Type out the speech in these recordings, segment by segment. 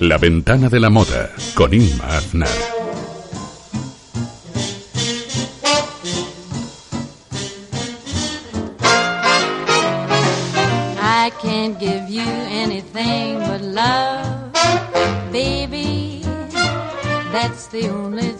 La ventana de la moda con Inma Aznar. I can't give you anything but love, baby. That's the only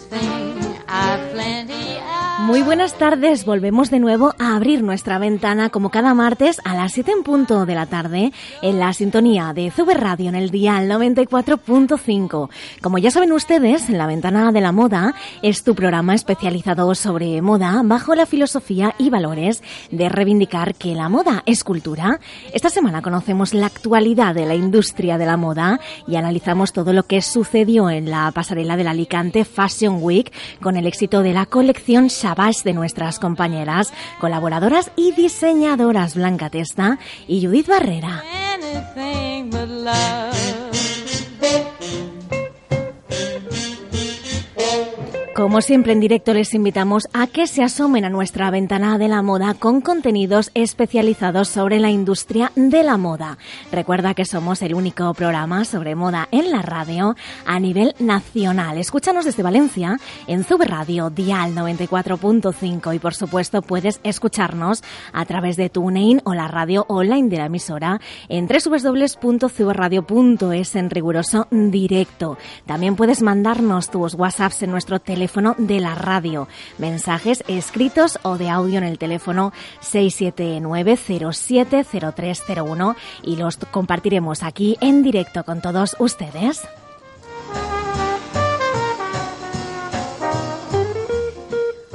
Muy buenas tardes, volvemos de nuevo a abrir nuestra ventana como cada martes a las 7 en punto de la tarde en la sintonía de Zube Radio en el dial 94.5. Como ya saben ustedes, La Ventana de la Moda es tu programa especializado sobre moda bajo la filosofía y valores de reivindicar que la moda es cultura. Esta semana conocemos la actualidad de la industria de la moda y analizamos todo lo que sucedió en la pasarela del Alicante Fashion Week con el éxito de la colección Shabbat de nuestras compañeras, colaboradoras y diseñadoras Blanca Testa y Judith Barrera. Como siempre en directo les invitamos a que se asomen a nuestra ventana de la moda con contenidos especializados sobre la industria de la moda. Recuerda que somos el único programa sobre moda en la radio a nivel nacional. Escúchanos desde Valencia en Zube Radio Dial 94.5 y por supuesto puedes escucharnos a través de TuneIn o la radio online de la emisora en www.zuberadio.es en riguroso directo. También puedes mandarnos tus WhatsApps en nuestro teléfono de la radio, mensajes escritos o de audio en el teléfono 679-070301 y los compartiremos aquí en directo con todos ustedes.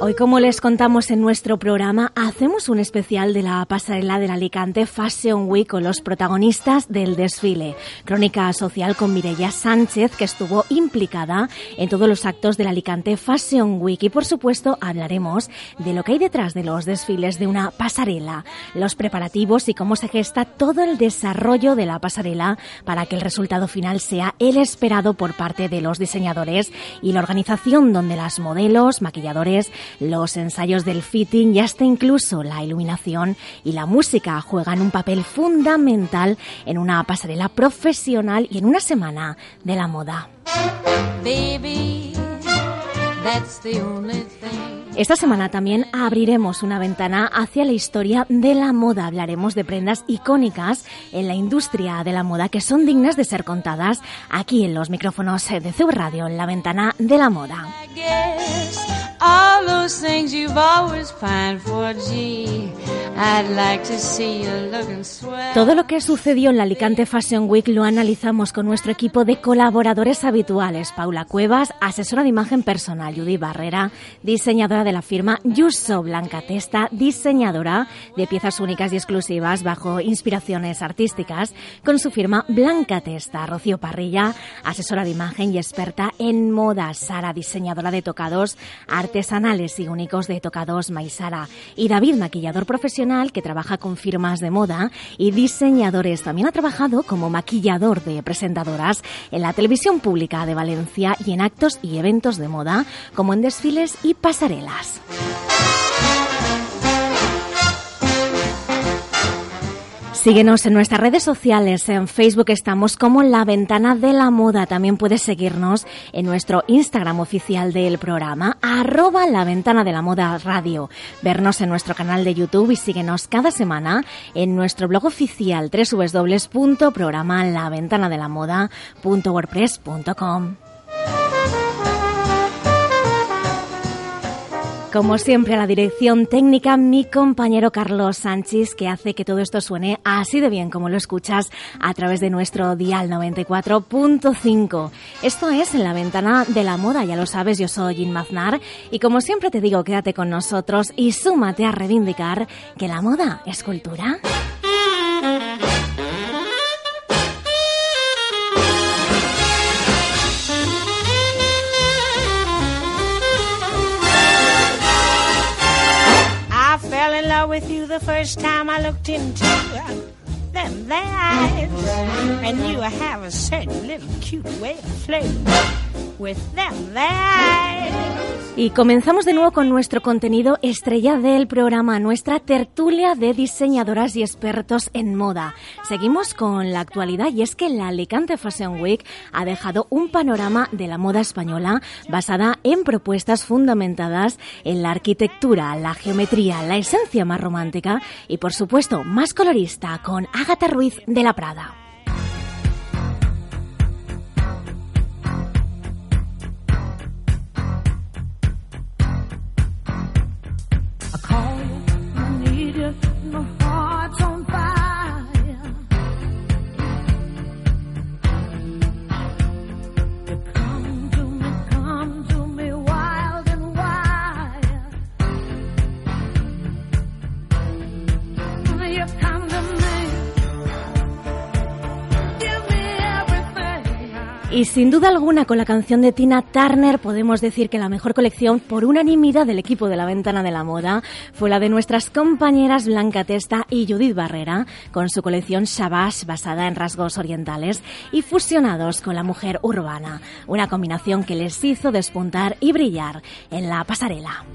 Hoy, como les contamos en nuestro programa, hacemos un especial de la pasarela del Alicante Fashion Week con los protagonistas del desfile. Crónica social con Mireia Sánchez, que estuvo implicada en todos los actos del Alicante Fashion Week. Y, por supuesto, hablaremos de lo que hay detrás de los desfiles de una pasarela, los preparativos y cómo se gesta todo el desarrollo de la pasarela para que el resultado final sea el esperado por parte de los diseñadores y la organización donde las modelos, maquilladores, los ensayos del fitting y hasta incluso la iluminación y la música juegan un papel fundamental en una pasarela profesional y en una semana de la moda. Baby, that's the only thing. Esta semana también abriremos una ventana hacia la historia de la moda. Hablaremos de prendas icónicas en la industria de la moda que son dignas de ser contadas aquí en los micrófonos de Zub Radio, en la ventana de la moda. All those things you've always for, gee, I'd like to see you looking swell. Todo lo que sucedió en la Alicante Fashion Week lo analizamos con nuestro equipo de colaboradores habituales. Paula Cuevas, asesora de imagen personal, Judy Barrera, diseñadora de la firma Yuso Blanca Testa, diseñadora de piezas únicas y exclusivas bajo inspiraciones artísticas, con su firma Blanca Testa, Rocío Parrilla, asesora de imagen y experta en moda, Sara, diseñadora de tocados artesanales y únicos de tocados Maisara, y David, maquillador profesional que trabaja con firmas de moda y diseñadores. También ha trabajado como maquillador de presentadoras en la televisión pública de Valencia y en actos y eventos de moda, como en desfiles y pasarelas. Síguenos en nuestras redes sociales. En Facebook estamos como La Ventana de la Moda. También puedes seguirnos en nuestro Instagram oficial del programa, arroba La Ventana de la Moda Radio. Vernos en nuestro canal de YouTube y síguenos cada semana en nuestro blog oficial www.programalaventanaDeLaModa.wordpress.com. Como siempre, a la dirección técnica, mi compañero Carlos Sánchez, que hace que todo esto suene así de bien como lo escuchas a través de nuestro dial 94.5. Esto es en la ventana de la moda, ya lo sabes, yo soy Jim Maznar y como siempre te digo, quédate con nosotros y súmate a reivindicar que la moda es cultura. The first time I looked into them eyes. And you have a certain little cute way of flirting Y comenzamos de nuevo con nuestro contenido estrella del programa, nuestra tertulia de diseñadoras y expertos en moda. Seguimos con la actualidad y es que la Alicante Fashion Week ha dejado un panorama de la moda española basada en propuestas fundamentadas en la arquitectura, la geometría, la esencia más romántica y por supuesto más colorista con Ágata Ruiz de la Prada. Y sin duda alguna con la canción de Tina Turner podemos decir que la mejor colección por unanimidad del equipo de la Ventana de la Moda fue la de nuestras compañeras Blanca Testa y Judith Barrera con su colección Shabash basada en rasgos orientales y fusionados con la mujer urbana, una combinación que les hizo despuntar y brillar en la pasarela.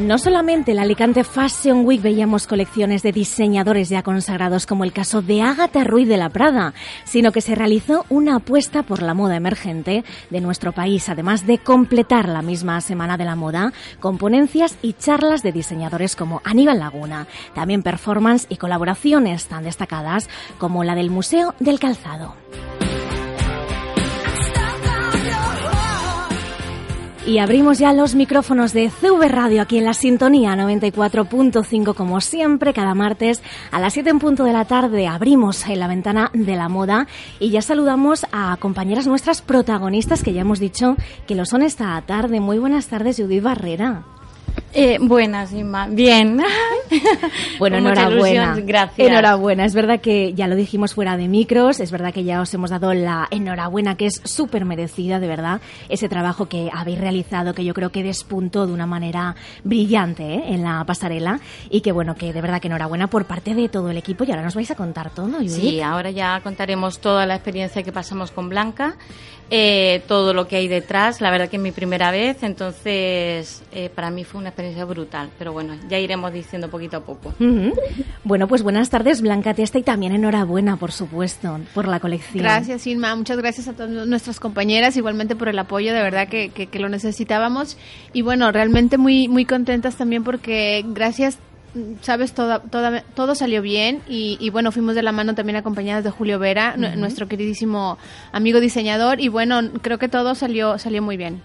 No solamente en la Alicante Fashion Week veíamos colecciones de diseñadores ya consagrados como el caso de Ágata Ruiz de la Prada, sino que se realizó una apuesta por la moda emergente de nuestro país, además de completar la misma Semana de la Moda con ponencias y charlas de diseñadores como Aníbal Laguna, también performance y colaboraciones tan destacadas como la del Museo del Calzado. Y abrimos ya los micrófonos de CV Radio aquí en la sintonía 94.5 como siempre cada martes a las 7 en punto de la tarde abrimos en la ventana de la moda y ya saludamos a compañeras nuestras protagonistas que ya hemos dicho que lo son esta tarde. Muy buenas tardes Judith Barrera. Eh, buenas, Inma. Bien. bueno, enhorabuena. Gracias. Enhorabuena. Es verdad que ya lo dijimos fuera de micros, es verdad que ya os hemos dado la enhorabuena, que es súper merecida, de verdad, ese trabajo que habéis realizado, que yo creo que despuntó de una manera brillante ¿eh? en la pasarela y que, bueno, que de verdad que enhorabuena por parte de todo el equipo y ahora nos vais a contar todo, ¿no, Sí, ahora ya contaremos toda la experiencia que pasamos con Blanca eh, todo lo que hay detrás. La verdad que es mi primera vez, entonces eh, para mí fue una experiencia brutal. Pero bueno, ya iremos diciendo poquito a poco. Bueno, pues buenas tardes, Blanca Testa, y también enhorabuena, por supuesto, por la colección. Gracias, Inma. Muchas gracias a todas nuestras compañeras, igualmente por el apoyo, de verdad que, que, que lo necesitábamos. Y bueno, realmente muy, muy contentas también porque gracias sabes, todo, todo salió bien y, bueno, fuimos de la mano también acompañadas de Julio Vera, nuestro queridísimo amigo diseñador y bueno, creo que todo salió, salió muy bien.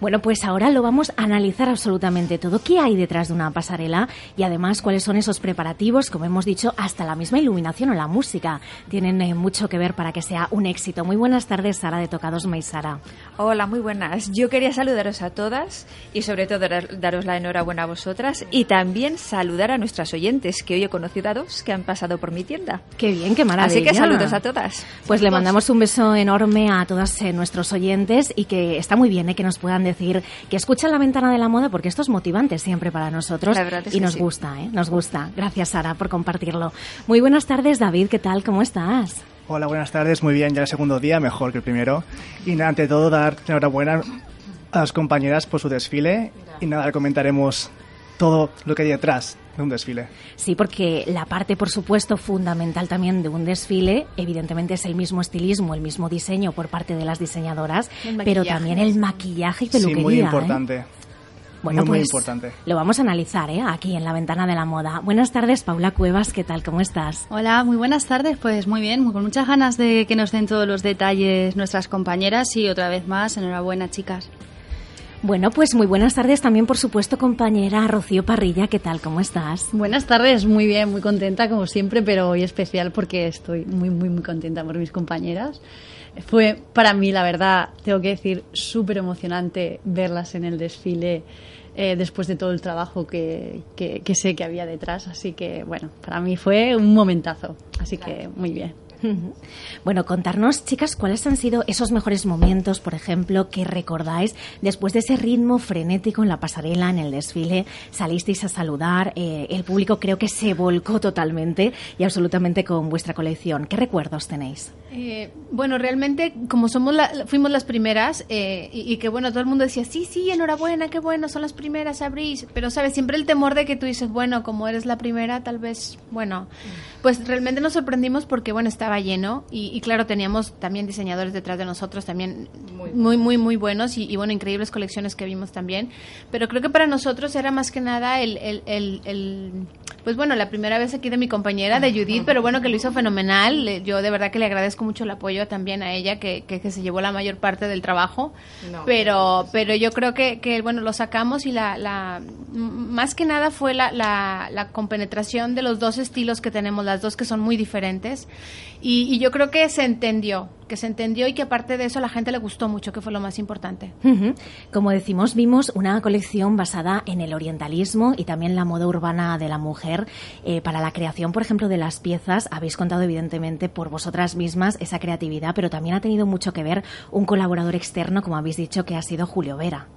Bueno, pues ahora lo vamos a analizar absolutamente todo. ¿Qué hay detrás de una pasarela? Y además, ¿cuáles son esos preparativos? Como hemos dicho, hasta la misma iluminación o la música tienen eh, mucho que ver para que sea un éxito. Muy buenas tardes, Sara de Tocados Maisara. Hola, muy buenas. Yo quería saludaros a todas y sobre todo daros la enhorabuena a vosotras y también saludar a nuestras oyentes, que hoy he conocido a dos que han pasado por mi tienda. Qué bien, qué maravilla. Así que saludos a todas. Pues le mandamos un beso enorme a todos eh, nuestros oyentes y que está muy bien eh, que nos puedan decir que escuchan la ventana de la moda porque esto es motivante siempre para nosotros y nos gusta, ¿eh? nos gusta. Gracias Sara por compartirlo. Muy buenas tardes David, ¿qué tal? ¿Cómo estás? Hola, buenas tardes, muy bien, ya el segundo día, mejor que el primero. Y ante todo dar enhorabuena a las compañeras por su desfile y nada, comentaremos todo lo que hay detrás de un desfile. Sí, porque la parte, por supuesto, fundamental también de un desfile, evidentemente es el mismo estilismo, el mismo diseño por parte de las diseñadoras, pero también el maquillaje y peluquería. Sí, muy ¿eh? importante. Bueno, muy, muy pues importante. lo vamos a analizar ¿eh? aquí en la ventana de la moda. Buenas tardes, Paula Cuevas, ¿qué tal? ¿Cómo estás? Hola, muy buenas tardes. Pues muy bien, con muchas ganas de que nos den todos los detalles nuestras compañeras y otra vez más, enhorabuena, chicas. Bueno, pues muy buenas tardes también, por supuesto, compañera Rocío Parrilla, ¿qué tal? ¿Cómo estás? Buenas tardes, muy bien, muy contenta como siempre, pero hoy especial porque estoy muy, muy, muy contenta por mis compañeras. Fue para mí, la verdad, tengo que decir, súper emocionante verlas en el desfile eh, después de todo el trabajo que, que, que, sé que había detrás. Así que, bueno, para mí fue un momentazo. Así que, muy bien. Bueno, contarnos, chicas, cuáles han sido esos mejores momentos, por ejemplo, que recordáis después de ese ritmo frenético en la pasarela, en el desfile. Salisteis a saludar, eh, el público creo que se volcó totalmente y absolutamente con vuestra colección. ¿Qué recuerdos tenéis? Eh, bueno, realmente, como somos la- fuimos las primeras, eh, y, y que bueno, todo el mundo decía, sí, sí, enhorabuena, qué bueno, son las primeras, abrís. Pero, ¿sabes? Siempre el temor de que tú dices, bueno, como eres la primera, tal vez, bueno. Pues realmente nos sorprendimos porque, bueno, estaba lleno, y, y claro, teníamos también diseñadores detrás de nosotros, también muy, muy, muy, buenos, y, y, bueno, increíbles colecciones que vimos también. Pero creo que para nosotros era más que nada el, el, el, el pues bueno, la primera vez aquí de mi compañera, de Judith, pero bueno, que lo hizo fenomenal. Yo de verdad que le agradezco mucho el apoyo también a ella, que, que, que se llevó la mayor parte del trabajo. No. Pero, pero yo creo que, que, bueno, lo sacamos y la, la más que nada fue la, la, la compenetración de los dos estilos que tenemos, las dos que son muy diferentes. Y, yo creo que se entendió, que se entendió y que aparte de eso la gente le gustó mucho, que fue lo más importante. Como decimos, vimos una colección basada en el orientalismo y también la moda urbana de la mujer. Eh, para la creación, por ejemplo, de las piezas, habéis contado evidentemente por vosotras mismas esa creatividad, pero también ha tenido mucho que ver un colaborador externo, como habéis dicho, que ha sido Julio Vera.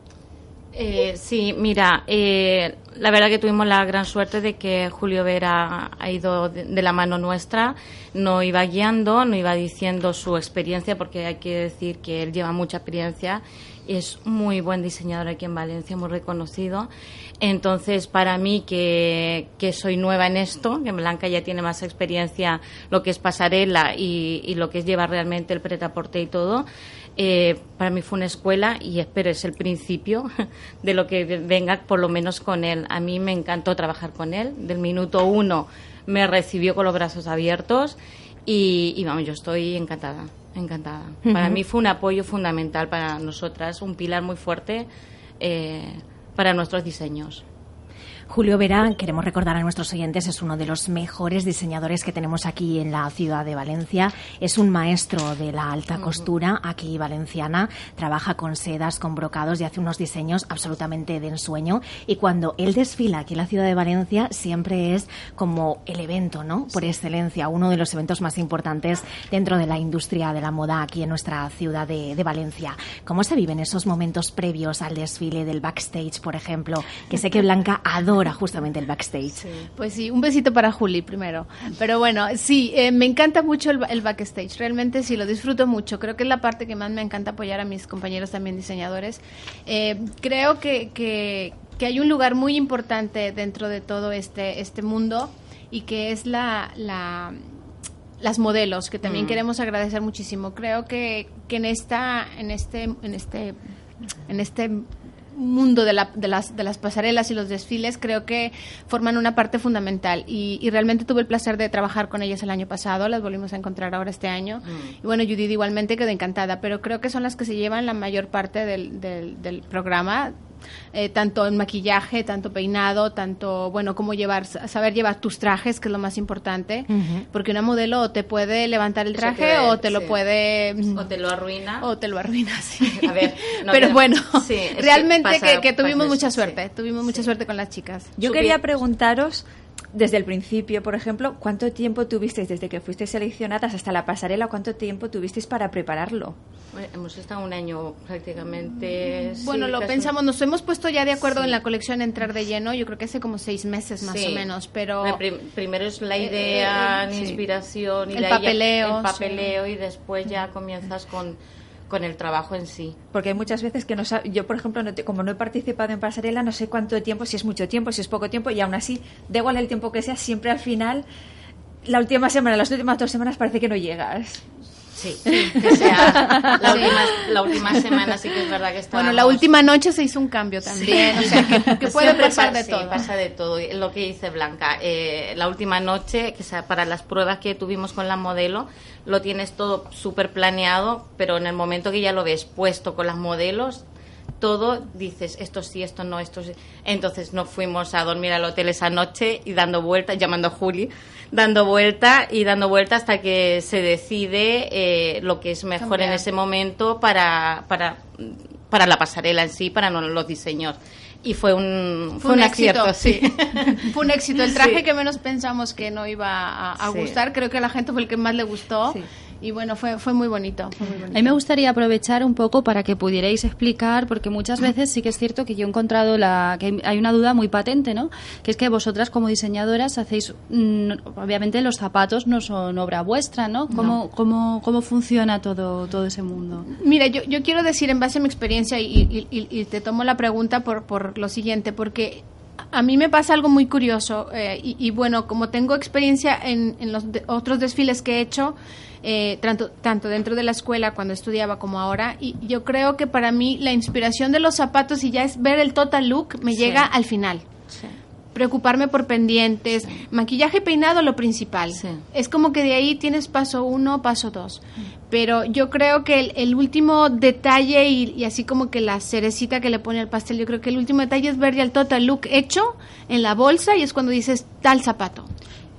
Eh, sí, mira, eh, la verdad que tuvimos la gran suerte de que Julio Vera ha ido de, de la mano nuestra, no iba guiando, no iba diciendo su experiencia, porque hay que decir que él lleva mucha experiencia, es muy buen diseñador aquí en Valencia, muy reconocido. Entonces, para mí, que, que soy nueva en esto, que Blanca ya tiene más experiencia, lo que es pasarela y, y lo que es llevar realmente el pretaporte y todo, eh, para mí fue una escuela y espero es el principio de lo que venga, por lo menos con él. A mí me encantó trabajar con él. Del minuto uno me recibió con los brazos abiertos y, y vamos, yo estoy encantada, encantada. Para mí fue un apoyo fundamental para nosotras, un pilar muy fuerte eh, para nuestros diseños. Julio Vera, queremos recordar a nuestros oyentes, es uno de los mejores diseñadores que tenemos aquí en la ciudad de Valencia. Es un maestro de la alta costura aquí valenciana. Trabaja con sedas, con brocados y hace unos diseños absolutamente de ensueño. Y cuando él desfila aquí en la ciudad de Valencia, siempre es como el evento, ¿no? Por excelencia, uno de los eventos más importantes dentro de la industria de la moda aquí en nuestra ciudad de, de Valencia. ¿Cómo se viven esos momentos previos al desfile del backstage, por ejemplo? Que sé que Blanca adora justamente el backstage. Pues sí, un besito para Juli primero. Pero bueno, sí, eh, me encanta mucho el, el backstage. Realmente sí, lo disfruto mucho. Creo que es la parte que más me encanta apoyar a mis compañeros también diseñadores. Eh, creo que, que, que hay un lugar muy importante dentro de todo este, este mundo y que es la... la las modelos que también Mm. queremos agradecer muchísimo creo que, que en esta en este en este en este mundo de, la- de las, de las pasarelas y los desfiles creo que forman una parte fundamental. Y, y realmente tuve el placer de trabajar con ellas el año pasado, las volvimos a encontrar ahora este año. Y bueno, Judith igualmente quedó encantada, pero creo que son las que se llevan la mayor parte del, del, del programa eh, tanto en maquillaje, tanto peinado, tanto, bueno, cómo llevar, saber llevar tus trajes, que es lo más importante, porque una modelo o te puede levantar el traje puede, o te lo puede... O te lo arruina. O te lo arruina, sí. A ver, no, pero pero- bueno, sí, realmente que, pasa- que tuvimos pasa mucha eso, suerte, tuvimos mucha suerte con las chicas. Yo quería preguntaros, desde el principio, por ejemplo, ¿cuánto tiempo tuvisteis desde que fuisteis seleccionadas hasta la pasarela? ¿Cuánto tiempo tuvisteis para prepararlo? Bueno, Hemos estado un año prácticamente. Bueno, sí, lo casi- pensamos, nos hemos puesto ya de acuerdo Sí. en la colección entrar de lleno, yo creo que hace como seis meses más Sí. o menos, pero... Prim- primero es la Eh, idea, eh, la sí. inspiración y El de ahí ya- papeleo, el papeleo y después ya comienzas con, con el trabajo en sí. Porque hay muchas veces que no yo, por ejemplo, no te- como no he participado en pasarela, no sé cuánto tiempo, si es mucho tiempo, si es poco tiempo, y aún así, da igual el tiempo que sea, siempre al final, la última semana, las últimas dos semanas parece que no llegas. Sí, que sea la, Sí. última, la última semana sí que es verdad que está. Bueno, la última noche se hizo un cambio también, o sea, que, que puede Siempre pasar pa- de sí, todo. pasa de todo. Lo que dice Blanca, eh, la última noche, que sea, para las pruebas que tuvimos con la modelo, lo tienes todo súper planeado, pero en el momento que ya lo ves puesto con las modelos, todo dices esto sí, esto no, esto sí. Entonces nos fuimos a dormir al hotel esa noche y dando vueltas, llamando a Juli, dando vuelta y dando vuelta hasta que se decide eh, lo que es mejor en ese momento para, para, para la pasarela en sí, para no- los diseños. y fue un, Fue un éxito, acierto, sí. Fue un éxito. El traje Sí. que menos pensamos que no iba a, a Sí. gustar, creo que a la gente fue el que más le gustó. Y bueno, fue, fue muy bonito. fue muy bonito. A mí me gustaría aprovechar un poco para que pudierais explicar, porque muchas veces sí que es cierto que yo he encontrado la, que hay- una duda muy patente, ¿no? Que es que vosotras como diseñadoras hacéis, mm, obviamente los zapatos no son obra vuestra, ¿no? ¿Cómo, No. cómo, cómo funciona todo, todo ese mundo? Mira, yo, yo quiero decir en base a mi experiencia y, y- y- y te tomo la pregunta por, por lo siguiente, porque a mí me pasa algo muy curioso eh, y, y bueno, como tengo experiencia en, en los de- otros desfiles que he hecho, eh, tanto, tanto dentro de la escuela cuando estudiaba como ahora, y yo creo que para mí la inspiración de los zapatos y ya es ver el total look me Sí. llega al final. Preocuparme por pendientes, maquillaje peinado lo principal. Es como que de ahí tienes paso uno, paso dos. Pero yo creo que el, el último detalle y, y así como que la cerecita que le pone al pastel, yo creo que el último detalle es ver ya el total look hecho en la bolsa y es cuando dices tal zapato.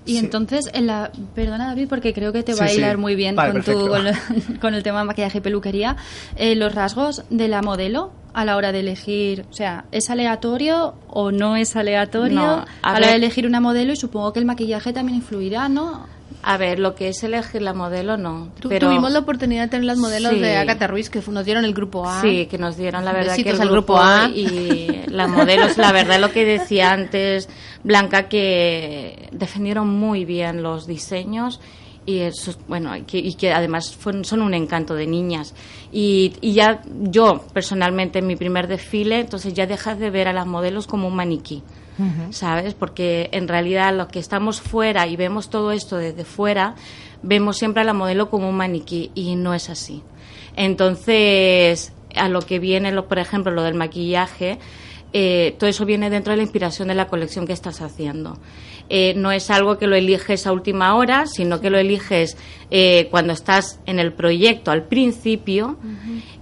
Y entonces, en la, perdona David, porque creo que te va Sí, a hilar sí. muy bien Vale, con, tu, con, con el tema de maquillaje y peluquería, eh, los rasgos de la modelo a la hora de elegir, o sea, ¿es aleatorio o no es aleatorio No, a, a la hora de elegir una modelo? Y supongo que el maquillaje también influirá, ¿no? A ver, lo que es elegir la modelo, no. Tu- pero Tuvimos la oportunidad de tener las modelos Sí. de Agatha Ruiz que nos dieron el grupo A. Sí, que nos dieron la verdad que el al grupo A. y las modelos, la verdad lo que decía antes Blanca que defendieron muy bien los diseños y eso, bueno, y que, y que además fueron- son un encanto de niñas. Y, y ya yo personalmente en mi primer desfile, entonces ya dejas de ver a las modelos como un maniquí. ¿sabes? Porque en realidad los que estamos fuera y vemos todo esto desde fuera, vemos siempre a la modelo como un maniquí y no es así. Entonces, a lo que viene, lo, por ejemplo, lo del maquillaje, eh, todo eso viene dentro de la inspiración de la colección que estás haciendo. Eh, no es algo que lo eliges a última hora, sino que lo eliges eh, cuando estás en el proyecto al principio.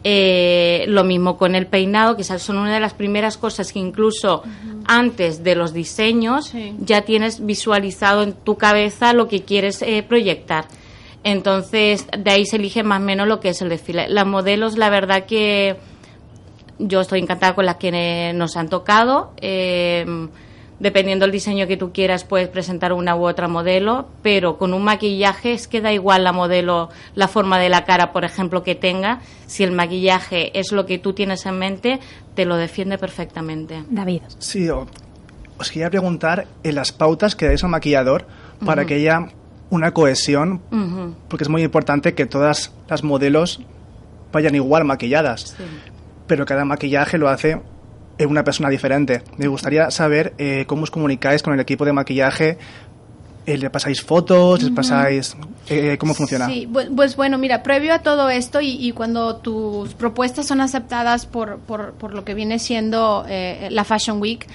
Lo mismo con el peinado, que son una de las primeras cosas que incluso antes de los diseños ya tienes visualizado en tu cabeza lo que quieres proyectar. Entonces, de ahí se elige más o menos lo que es el desfile. Las modelos, la verdad que yo estoy encantada con las que nos han tocado. Eh, dependiendo del diseño que tú quieras, puedes presentar una u otra modelo, pero con un maquillaje es que da igual la modelo, la forma de la cara, por ejemplo, que tenga. Si el maquillaje es lo que tú tienes en mente, te lo defiende perfectamente. David. Sí, os quería preguntar en las pautas que dais al maquillador para que haya una cohesión, porque es muy importante que todas las modelos vayan igual maquilladas, pero cada maquillaje lo hace una persona diferente. Me gustaría saber eh, cómo os comunicáis con el equipo de maquillaje. Eh, ¿Le pasáis fotos? ¿Les pasáis...? eh, ¿Cómo funciona? Sí, pues bueno, mira, previo a todo esto y, y cuando tus propuestas son aceptadas por, por, por lo que viene siendo eh, la Fashion Week,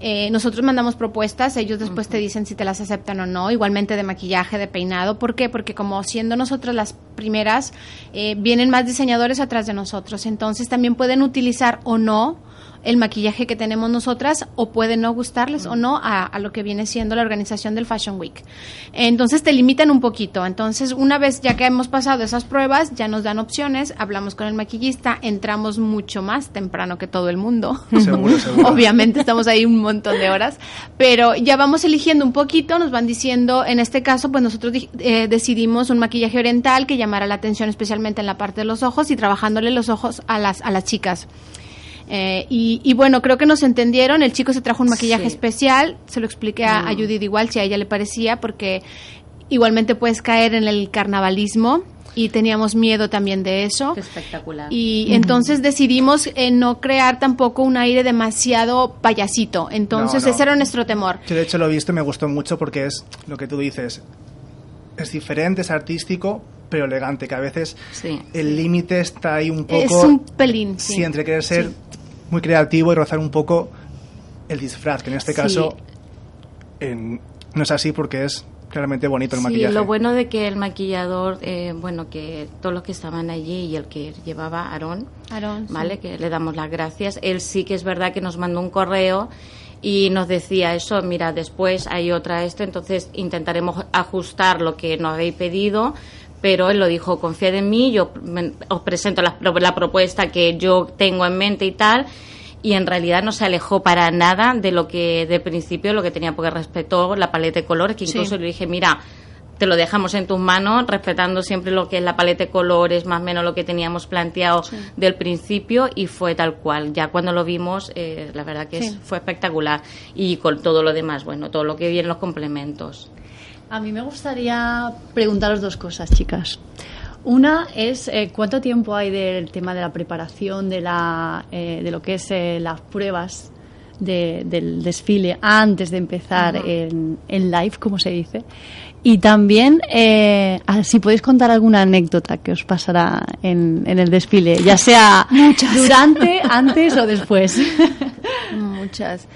eh, nosotros mandamos propuestas, ellos después te dicen si te las aceptan o no, igualmente de maquillaje, de peinado. ¿Por qué? Porque como siendo nosotras las primeras, eh, vienen más diseñadores atrás de nosotros, entonces también pueden utilizar o no el maquillaje que tenemos nosotras o puede no gustarles o no a, a lo que viene siendo la organización del Fashion Week. Entonces te limitan un poquito. Entonces una vez ya que hemos pasado esas pruebas, ya nos dan opciones, hablamos con el maquillista, entramos mucho más temprano que todo el mundo. Seguro, seguro. Obviamente estamos ahí un montón de horas, pero ya vamos eligiendo un poquito, nos van diciendo, en este caso, pues nosotros eh, decidimos un maquillaje oriental que llamara la atención especialmente en la parte de los ojos y trabajándole los ojos a las, a las chicas. Eh, y, y bueno, creo que nos entendieron. El chico se trajo un maquillaje Sí. especial. Se lo expliqué a, a Mm. Judith igual, si a ella le parecía, porque igualmente puedes caer en el carnavalismo. Y teníamos miedo también de eso. Espectacular. Y entonces decidimos eh, no crear tampoco un aire demasiado payasito. Entonces No, no. ese era nuestro temor. Yo de hecho lo he visto y me gustó mucho porque es lo que tú dices. Es diferente, es artístico, pero elegante, que a veces el límite está ahí un poco... Es un pelín, sí. Sí, entre querer ser Sí. Muy creativo y rozar un poco el disfraz, que en este Sí. caso en- no es así porque es claramente bonito el Sí, maquillaje. lo bueno de que el maquillador, eh, bueno, que todos los que estaban allí y el que llevaba Aarón, Aarón, sí. ¿vale? Que le damos las gracias. Él sí que es verdad que nos mandó un correo y nos decía eso, mira, después hay otra esto, entonces intentaremos ajustar lo que nos habéis pedido, pero él lo dijo, confiad en mí, yo me- os presento la, la propuesta que yo tengo en mente y tal, y en realidad no se alejó para nada de lo que de principio lo que tenía porque respetó la paleta de colores que Sí. incluso le dije mira te lo dejamos en tus manos respetando siempre lo que es la paleta de colores más o menos lo que teníamos planteado del principio y fue tal cual. Ya cuando lo vimos eh, la verdad que es- fue espectacular. Y con todo lo demás bueno todo lo que vi en los complementos A mí me gustaría preguntaros dos cosas, chicas. Una es eh, cuánto tiempo hay del tema de la preparación de, la, eh, de lo que es eh, las pruebas de- del desfile antes de empezar en, en live, como se dice. Y también, si podéis contar alguna anécdota que os pasará en, en el desfile, ya sea durante, antes o después. Muchas.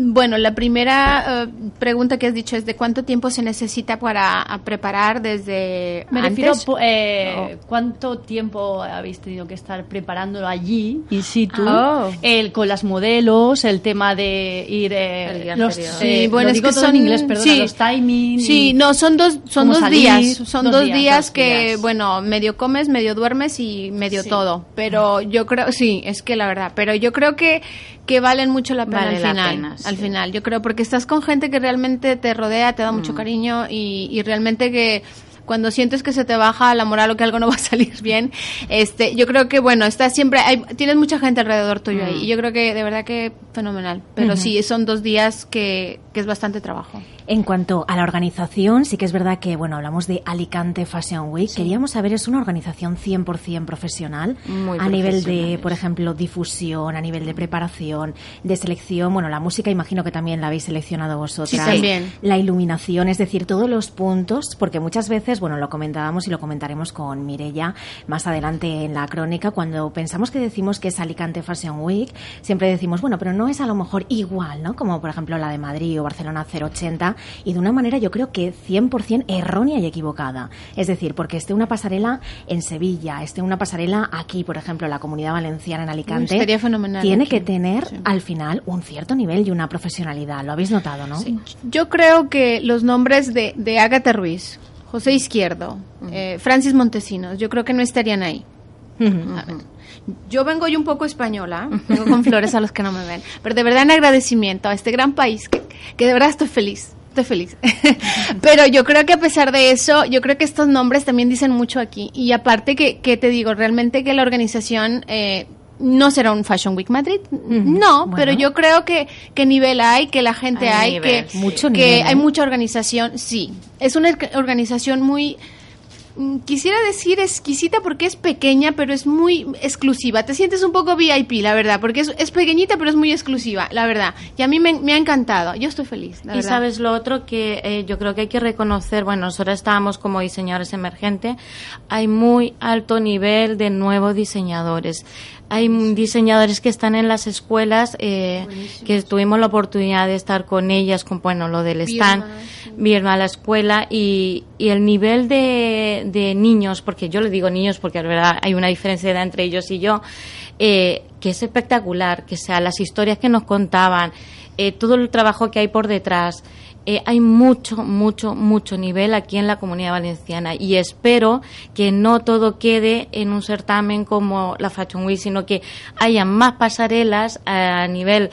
Bueno, la primera eh, pregunta que has dicho es de cuánto tiempo se necesita para preparar desde Me antes? refiero po- eh, cuánto tiempo habéis tenido que estar preparándolo allí, in situ, Oh. el, con las modelos, el tema de ir... eh, El día los, eh, Sí, bueno, lo es digo que todo son en inglés, perdona, sí. los timings. Sí, no, son dos, son dos salir, días, son dos dos, días, que, días. bueno, medio comes, medio duermes y medio Sí. todo. Pero yo creo, sí, es que la verdad, pero yo creo que, que valen mucho la pena Vale al final. pena, Al final, yo creo, porque estás con gente que realmente te rodea, te da Mm. mucho cariño y, y realmente que cuando sientes que se te baja la moral o que algo no va a salir bien, este, yo creo que bueno, estás siempre, hay, tienes mucha gente alrededor tuyo ahí Mm. y yo creo que de verdad que fenomenal. Pero Ujú. sí, son dos días que, que es bastante trabajo. En cuanto a la organización, sí que es verdad que, bueno, hablamos de Alicante Fashion Week. Queríamos saber, ¿es una organización 100% profesional? Muy a nivel de, por ejemplo, difusión, a nivel de preparación, de selección. Bueno, la música imagino que también la habéis seleccionado vosotras. Sí, también. La iluminación, es decir, todos los puntos, porque muchas veces, bueno, lo comentábamos y lo comentaremos con Mirella más adelante en la crónica, cuando pensamos que decimos que es Alicante Fashion Week, siempre decimos, bueno, pero no es a lo mejor igual, ¿no? Como por ejemplo la de Madrid o Barcelona 080, y de una manera yo creo que 100% errónea y equivocada. Es decir, porque esté una pasarela en Sevilla, esté una pasarela aquí, por ejemplo, la Comunidad Valenciana en Alicante, tiene aquí. que tener Sí. al final un cierto nivel y una profesionalidad. Lo habéis notado, ¿no? Yo creo que los nombres de, de Ágata Ruiz, José Izquierdo, eh, Francis Montesinos, yo creo que no estarían ahí. Yo vengo yo un poco española, vengo con flores a los que no me ven, pero de verdad en agradecimiento a este gran país que, que de verdad estoy feliz. Estoy feliz. pero yo creo que a pesar de eso, yo creo que estos nombres también dicen mucho aquí. Y aparte que, que te digo, realmente que la organización eh, no será un Fashion Week Madrid, no, Bueno. pero yo creo que, que nivel hay, que la gente Hay hay, que. Mucho que nivel, ¿eh? hay mucha organización, sí. Es una orga- organización muy, quisiera decir exquisita porque es pequeña, pero es muy exclusiva. Te sientes un poco VIP, la verdad, porque es, es pequeñita, pero es muy exclusiva, la verdad. Y a mí me, me ha encantado. Yo estoy feliz, la y verdad. sabes lo otro que eh, yo creo que hay que reconocer, bueno, nosotros estábamos como diseñadores emergentes, hay muy alto nivel de nuevos diseñadores. Hay mm, diseñadores que están en las escuelas, eh, que tuvimos la oportunidad de estar con ellas, con bueno, lo del stand, Birma a la escuela y, y el nivel de, de niños, porque yo le digo niños porque de verdad hay una diferencia de edad entre ellos y yo, eh, que es espectacular, que sea las historias que nos contaban, eh, todo el trabajo que hay por detrás. Eh, hay mucho, mucho, mucho nivel aquí en la comunidad valenciana y espero que no todo quede en un certamen como la Fashion Week, sino que haya más pasarelas a nivel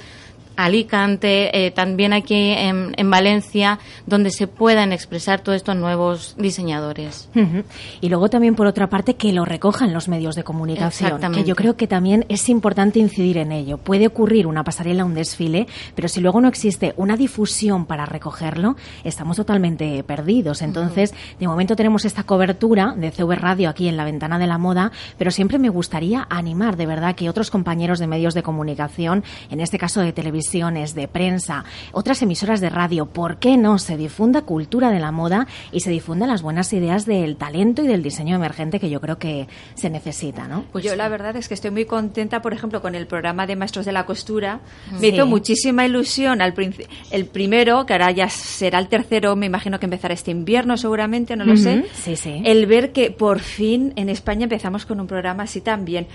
Alicante, eh, también aquí en, en Valencia, donde se puedan expresar todos estos nuevos diseñadores. Ujú. Y luego también, por otra parte, que lo recojan los medios de comunicación. Que yo creo que también es importante incidir en ello. Puede ocurrir una pasarela, un desfile, pero si luego no existe una difusión para recogerlo, estamos totalmente perdidos. Entonces, de momento tenemos esta cobertura de CV Radio aquí en la ventana de la moda, pero siempre me gustaría animar de verdad que otros compañeros de medios de comunicación, en este caso de de prensa, otras emisoras de radio, ¿por qué no se difunda cultura de la moda y se difundan las buenas ideas del talento y del diseño emergente que yo creo que se necesita, ¿no? Pues yo la verdad es que estoy muy contenta, por ejemplo, con el programa de Maestros de la Costura. Me Sí. hizo muchísima ilusión al el primero, que ahora ya será el tercero, me imagino que empezará este invierno seguramente, no lo sé. sí, sí. El ver que por fin en España empezamos con un programa así también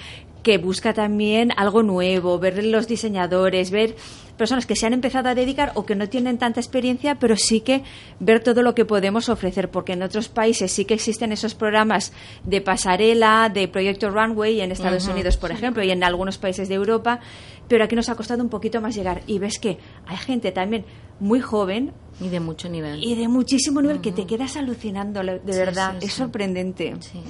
que busca también algo nuevo, ver los diseñadores, ver personas que se han empezado a dedicar o que no tienen tanta experiencia, pero sí que ver todo lo que podemos ofrecer, porque en otros países sí que existen esos programas de pasarela, de proyecto Runway en Estados Unidos, por sí. ejemplo, y en algunos países de Europa, pero aquí nos ha costado un poquito más llegar. Y ves que hay gente también muy joven Y de mucho nivel. y de muchísimo nivel que te quedas alucinando, de Sí, verdad, sí, es sorprendente. Sí.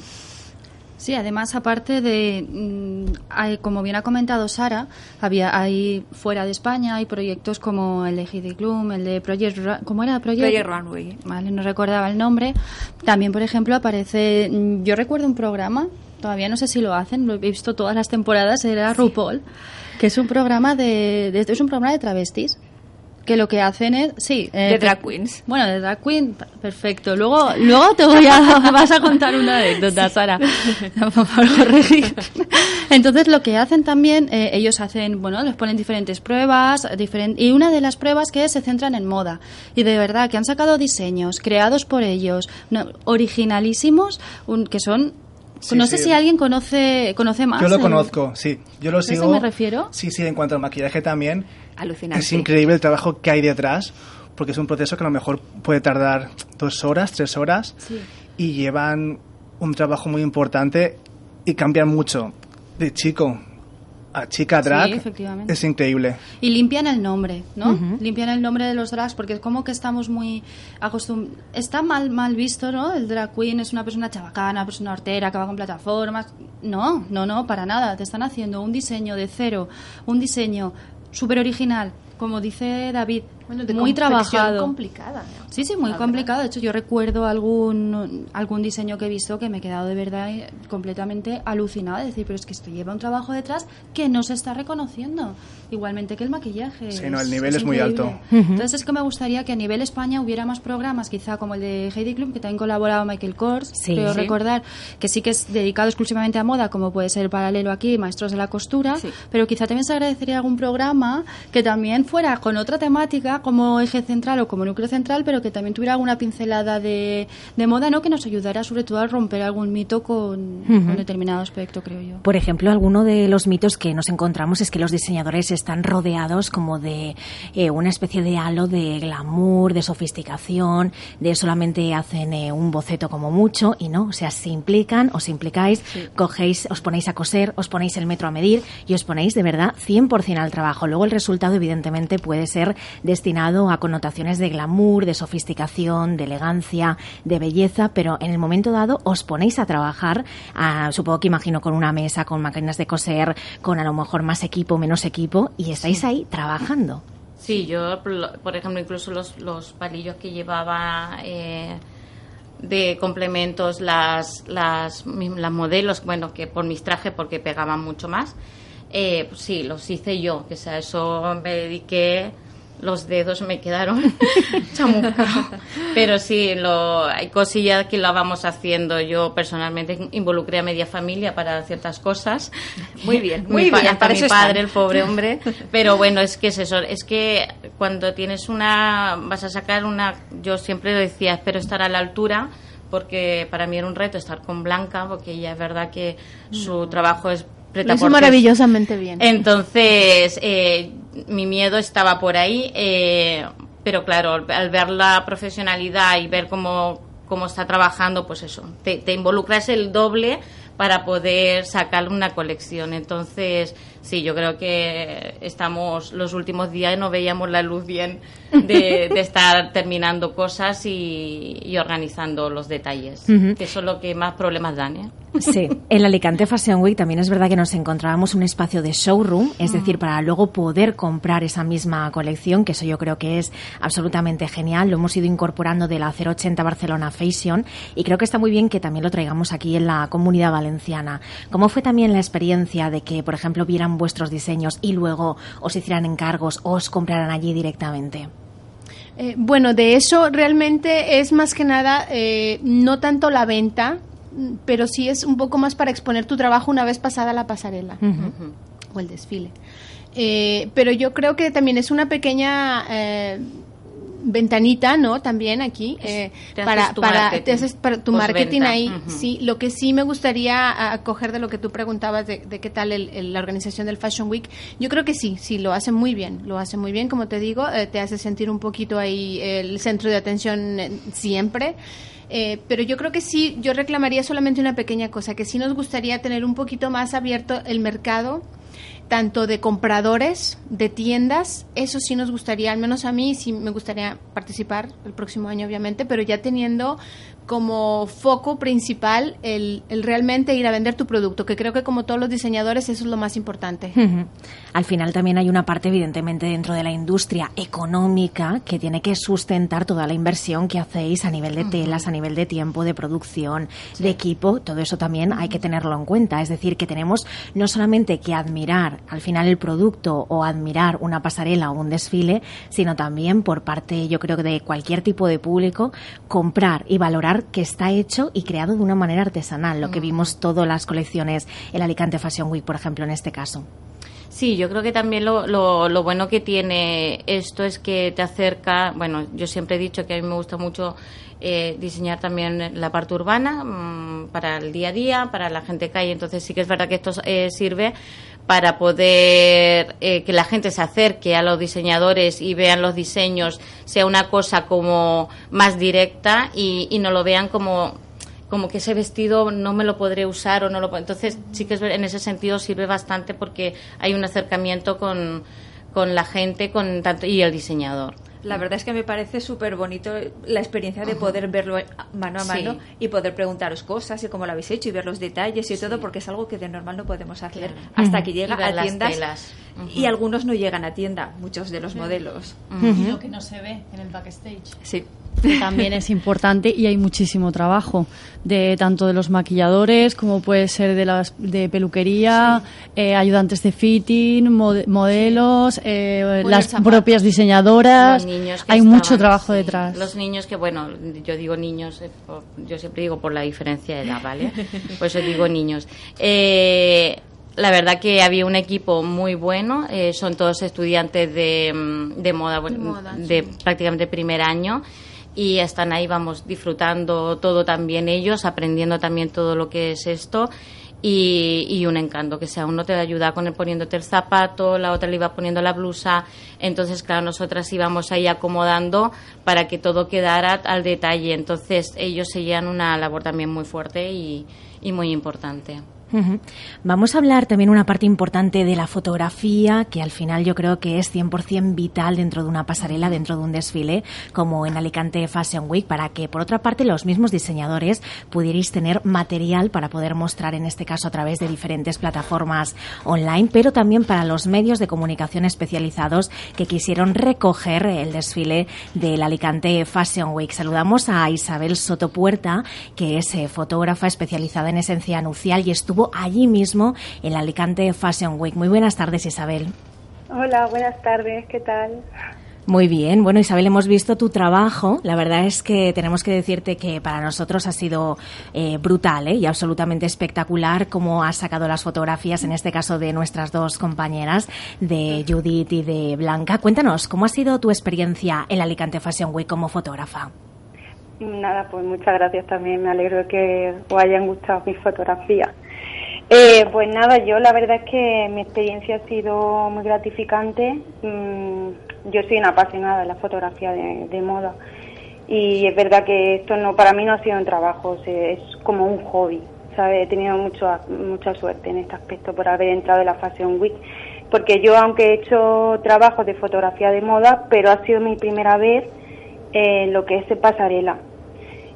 Sí, además, aparte de, mm, hay- como bien ha comentado Sara, había hay fuera de España hay proyectos como el de Heidi Klum, el de Project, ¿cómo era Project? Project Runway. Vale, no recordaba el nombre. También, por ejemplo, aparece, mm, yo recuerdo un programa, todavía no sé si lo hacen, lo he visto todas las temporadas, era RuPaul, que es un programa de- es un programa de travestis. Que lo que hacen es, sí, eh, De drag queens. bueno, de drag queen, perfecto. Luego, luego te voy a, vas a contar una anécdota, Sara. Entonces, lo que hacen también, eh, ellos hacen, bueno, les ponen diferentes pruebas, diferen- y una de las pruebas que es, se centran en moda. Y de verdad, que han sacado diseños creados por ellos, no, originalísimos, un- que son, Sí, no sé sí. si alguien conoce, conoce más. Yo lo conozco, sí. Yo lo ¿A ese sigo. me refiero? Sí, sí, en cuanto al maquillaje también. Alucinante. Es increíble el trabajo que hay detrás, porque es un proceso que a lo mejor puede tardar dos horas, tres horas, Sí. y llevan un trabajo muy importante y cambian mucho de chico a chica Sí, drag. efectivamente. es increíble. Y limpian el nombre, ¿no? Limpian el nombre de los drags porque es como que estamos muy acostumbrados. Está mal, mal visto, ¿no? El drag queen es una persona chabacana, una persona hortera que va con plataformas. No, no, no, para nada. Te están haciendo un diseño de cero, un diseño súper original, como dice David, Bueno, de muy trabajado. complicada. ¿no? Sí, sí, muy La complicado. De hecho, yo recuerdo algún, algún diseño que he visto que me he quedado de verdad eh, completamente alucinada. Es decir, pero es que esto lleva un trabajo detrás que no se está reconociendo. Igualmente que el maquillaje. Sí, no, el nivel es muy alto. Entonces es que me gustaría que a nivel España hubiera más programas, quizá como el de Heidi Klum, que también colaboraba Michael Kors, Sí. creo Sí. recordar, que sí que es dedicado exclusivamente a moda, como puede ser el paralelo aquí, Maestros de la Costura, pero quizá también se agradecería algún programa que también fuera con otra temática, como eje central o como núcleo central, pero que también tuviera alguna pincelada de, de moda, ¿no? Que nos ayudara sobre todo a romper algún mito con, Ujú. con determinado aspecto, creo yo. Por ejemplo, alguno de los mitos que nos encontramos es que los diseñadores están rodeados como de eh, una especie de halo de glamour, de sofisticación, de solamente hacen eh, un boceto como mucho y no, o sea, se implican, os implicáis, cogéis, os ponéis a coser, os ponéis el metro a medir y os ponéis de verdad 100% al trabajo. Luego el resultado evidentemente puede ser destinado a connotaciones de glamour, de sofisticación, de elegancia, de belleza, pero en el momento dado os ponéis a trabajar, ah, supongo que imagino con una mesa, con máquinas de coser, con a lo mejor más equipo, menos equipo, y estáis ahí trabajando. Sí, yo, por ejemplo, incluso los, los palillos que llevaba eh, de complementos, las, las, las modelos, bueno, que por mis trajes, porque pegaban mucho más, eh, pues sí, los hice yo, que o sea, eso me dediqué, los dedos me quedaron chamuscados. Pero sí, lo, hay cosillas que lo vamos haciendo. Yo personalmente involucré a media familia para ciertas cosas. Muy bien, muy bien, hasta para mi padre, están. el pobre hombre. Pero bueno, es que es eso. Es que cuando tienes una. Vas a sacar una. Yo siempre decía, espero estar a la altura. Porque para mí era un reto estar con Blanca, porque ella es verdad que su trabajo es Lo hizo maravillosamente bien. entonces, eh, mi miedo estaba por ahí, eh, pero claro, al- ver la profesionalidad y ver cómo, cómo está trabajando, pues eso, te, te involucras el doble para poder sacar una colección. Entonces, sí, yo creo que estamos los últimos días no veíamos la luz bien de, de estar terminando cosas y, y organizando los detalles, que eso es lo que más problemas dan, ¿eh? Sí, en la Alicante Fashion Week también es verdad que nos encontrábamos un espacio de showroom, es decir, para luego poder comprar esa misma colección, que eso yo creo que es absolutamente genial. Lo hemos ido incorporando de la 080 Barcelona Fashion y creo que está muy bien que también lo traigamos aquí en la comunidad valenciana. ¿Cómo fue también la experiencia de que, por ejemplo, vieran vuestros diseños y luego os hicieran encargos o os compraran allí directamente? Eh, bueno, de eso realmente es más que nada eh, no tanto la venta, mm, pero sí es un poco más para exponer tu trabajo una vez pasada la pasarela o el desfile. Eh, pero yo creo que también es una pequeña, eh, ventanita, ¿no? También aquí eh, Te para tu para marketing. te haces para tu marketing ahí. Sí, lo que sí me gustaría acoger de lo que tú preguntabas de, de qué tal el- el- la organización del Fashion Week. Yo creo que sí, sí lo hacen muy bien, lo hacen muy bien, como te digo, eh, te hace sentir un poquito ahí el centro de atención eh, siempre. Eh, pero yo creo que sí, yo reclamaría solamente una pequeña cosa, que sí nos gustaría tener un poquito más abierto el mercado, tanto de compradores, de tiendas, eso sí nos gustaría, al menos a mí sí me gustaría participar el próximo año obviamente, pero ya teniendo como foco principal el, el realmente ir a vender tu producto, que creo que como todos los diseñadores eso es lo más importante. Al final también hay una parte, evidentemente, dentro de la industria económica que tiene que sustentar toda la inversión que hacéis a nivel de telas, a nivel de tiempo, de producción, de equipo. Todo eso también hay que tenerlo en cuenta. Es decir, que tenemos no solamente que admirar al final el producto o admirar una pasarela o un desfile, sino también por parte, yo creo que de cualquier tipo de público, comprar y valorar que está hecho y creado de una manera artesanal, lo que vimos todas las colecciones, el Alicante Fashion Week, por ejemplo, en este caso. Sí, yo creo que también lo, lo, lo bueno que tiene esto es que te acerca, bueno, yo siempre he dicho que a mí me gusta mucho eh, diseñar también la parte urbana mm, para el día a día, para la gente de calle, entonces sí que es verdad que esto eh, sirve para poder eh, que la gente se acerque a los diseñadores y vean los diseños, sea una cosa como más directa y, y no lo vean como como que ese vestido no me lo podré usar o no lo entonces sí que en ese sentido sirve bastante porque hay un acercamiento con, con la gente con tanto y el diseñador La verdad es que me parece súper bonito la experiencia de poder verlo mano a mano Sí. y poder preguntaros cosas y cómo lo habéis hecho y ver los detalles y todo, porque es algo que de normal no podemos hacer Claro. hasta que llega Y a las tiendas. Y algunos no llegan a tienda, muchos de los modelos. Y lo que no se ve en el backstage. Sí. Que también es importante y hay muchísimo trabajo de tanto de los maquilladores como puede ser de las de peluquería eh, ayudantes de fitting mode- modelos eh, las zapatos. propias diseñadoras Los niños que hay mucho trabajo sí. detrás Los niños que, bueno, yo digo niños, eh, yo siempre digo por la diferencia de edad, ¿vale? Por eso digo niños. Eh, la verdad que había un equipo muy bueno, eh, son todos estudiantes de, mm, de moda, De moda, de sí. prácticamente primer año y están ahí, vamos, disfrutando todo también ellos, aprendiendo también todo lo que es esto y, y un encanto, que sea uno te ayuda con el poniéndote el zapato, la otra le iba poniendo la blusa, entonces claro, nosotras íbamos ahí acomodando para que todo quedara al detalle, entonces ellos seguían una labor también muy fuerte y, y muy importante. Vamos a hablar también una parte importante de la fotografía, que al final yo creo que es 100% vital dentro de una pasarela, dentro de un desfile, como en Alicante Fashion Week, para que, por otra parte, los mismos diseñadores pudierais tener material para poder mostrar, en este caso, a través de diferentes plataformas online, pero también para los medios de comunicación especializados que quisieron recoger el desfile del Alicante Fashion Week. Saludamos a Isabel Sotopuerta, que es eh, fotógrafa especializada en esencia nupcial y estuvo allí mismo en la Alicante Fashion Week. Muy buenas tardes, Isabel. Hola, buenas tardes, ¿qué tal? Muy bien, bueno Isabel, hemos visto tu trabajo. La verdad es que tenemos que decirte que para nosotros ha sido eh, brutal ¿eh? y absolutamente espectacular cómo has sacado las fotografías, en este caso de nuestras dos compañeras, de Judith y de Blanca. Cuéntanos, ¿cómo ha sido tu experiencia en la Alicante Fashion Week como fotógrafa? Nada, pues muchas gracias también, me alegro de que os hayan gustado mis fotografías. Eh, pues nada, yo la verdad es que mi experiencia ha sido muy gratificante. Mm, yo soy una apasionada de la fotografía de, de moda y es verdad que esto no para mí no ha sido un trabajo, o sea, es como un hobby. ¿sabes? He tenido mucho, mucha suerte en este aspecto por haber entrado en la Fashion Week, porque yo aunque he hecho trabajos de fotografía de moda, pero ha sido mi primera vez en lo que es pasarela.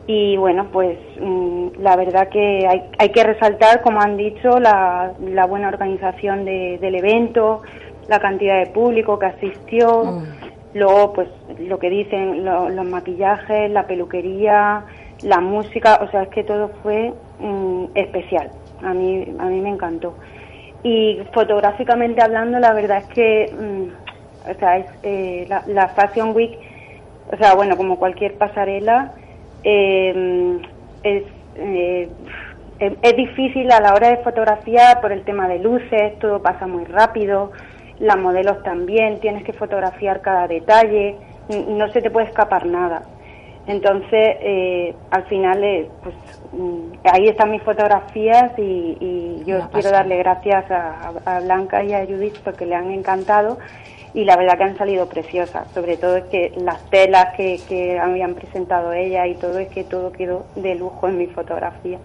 Y bueno, pues mm, la verdad que hay, hay que resaltar, como han dicho, la, la buena organización de- del evento, la cantidad de público que asistió, luego pues lo que dicen lo- los maquillajes, la peluquería, la música, o sea, es que todo fue mm, especial. A mí, a mí me encantó. Y fotográficamente hablando, la verdad es que, mm, o sea, es, eh, la, la Fashion Week, o sea, bueno, como cualquier pasarela, eh, es, eh, es, difícil a la hora de fotografiar por el tema de luces, todo pasa muy rápido, las modelos también, tienes que fotografiar cada detalle, no se te puede escapar nada. Entonces, eh, al final, eh, pues mm, ahí están mis fotografías y, y yo quiero darle gracias a, a Blanca y a Judith porque le han encantado y la verdad que han salido preciosas. Sobre todo es que las telas que, que habían presentado ella y todo, es que todo quedó de lujo en mi fotografía.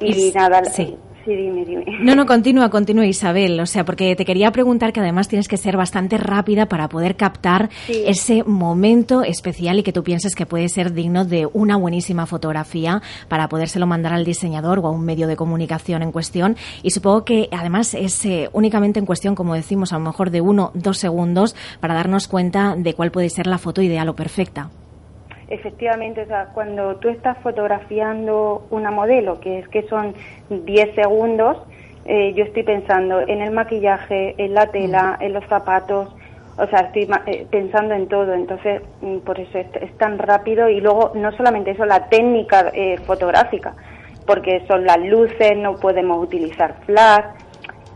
Y, Y nada, sí. Sí, dime, dime. No, no, continúa, continúa Isabel. O sea, porque te quería preguntar que además tienes que ser bastante rápida para poder captar Sí. ese momento especial y que tú pienses que puede ser digno de una buenísima fotografía para podérselo mandar al diseñador o a un medio de comunicación en cuestión. Y supongo que además es eh, únicamente en cuestión, como decimos, a lo mejor de uno, dos segundos para darnos cuenta de cuál puede ser la foto ideal o perfecta. Efectivamente, o sea, cuando tú estás fotografiando una modelo, que es que son 10 segundos, eh, yo estoy pensando en el maquillaje, en la tela, en los zapatos, o sea, estoy ma- eh, pensando en todo, entonces mm, por eso es, es tan rápido y luego no solamente eso, la técnica eh, fotográfica, porque son las luces, no podemos utilizar flash,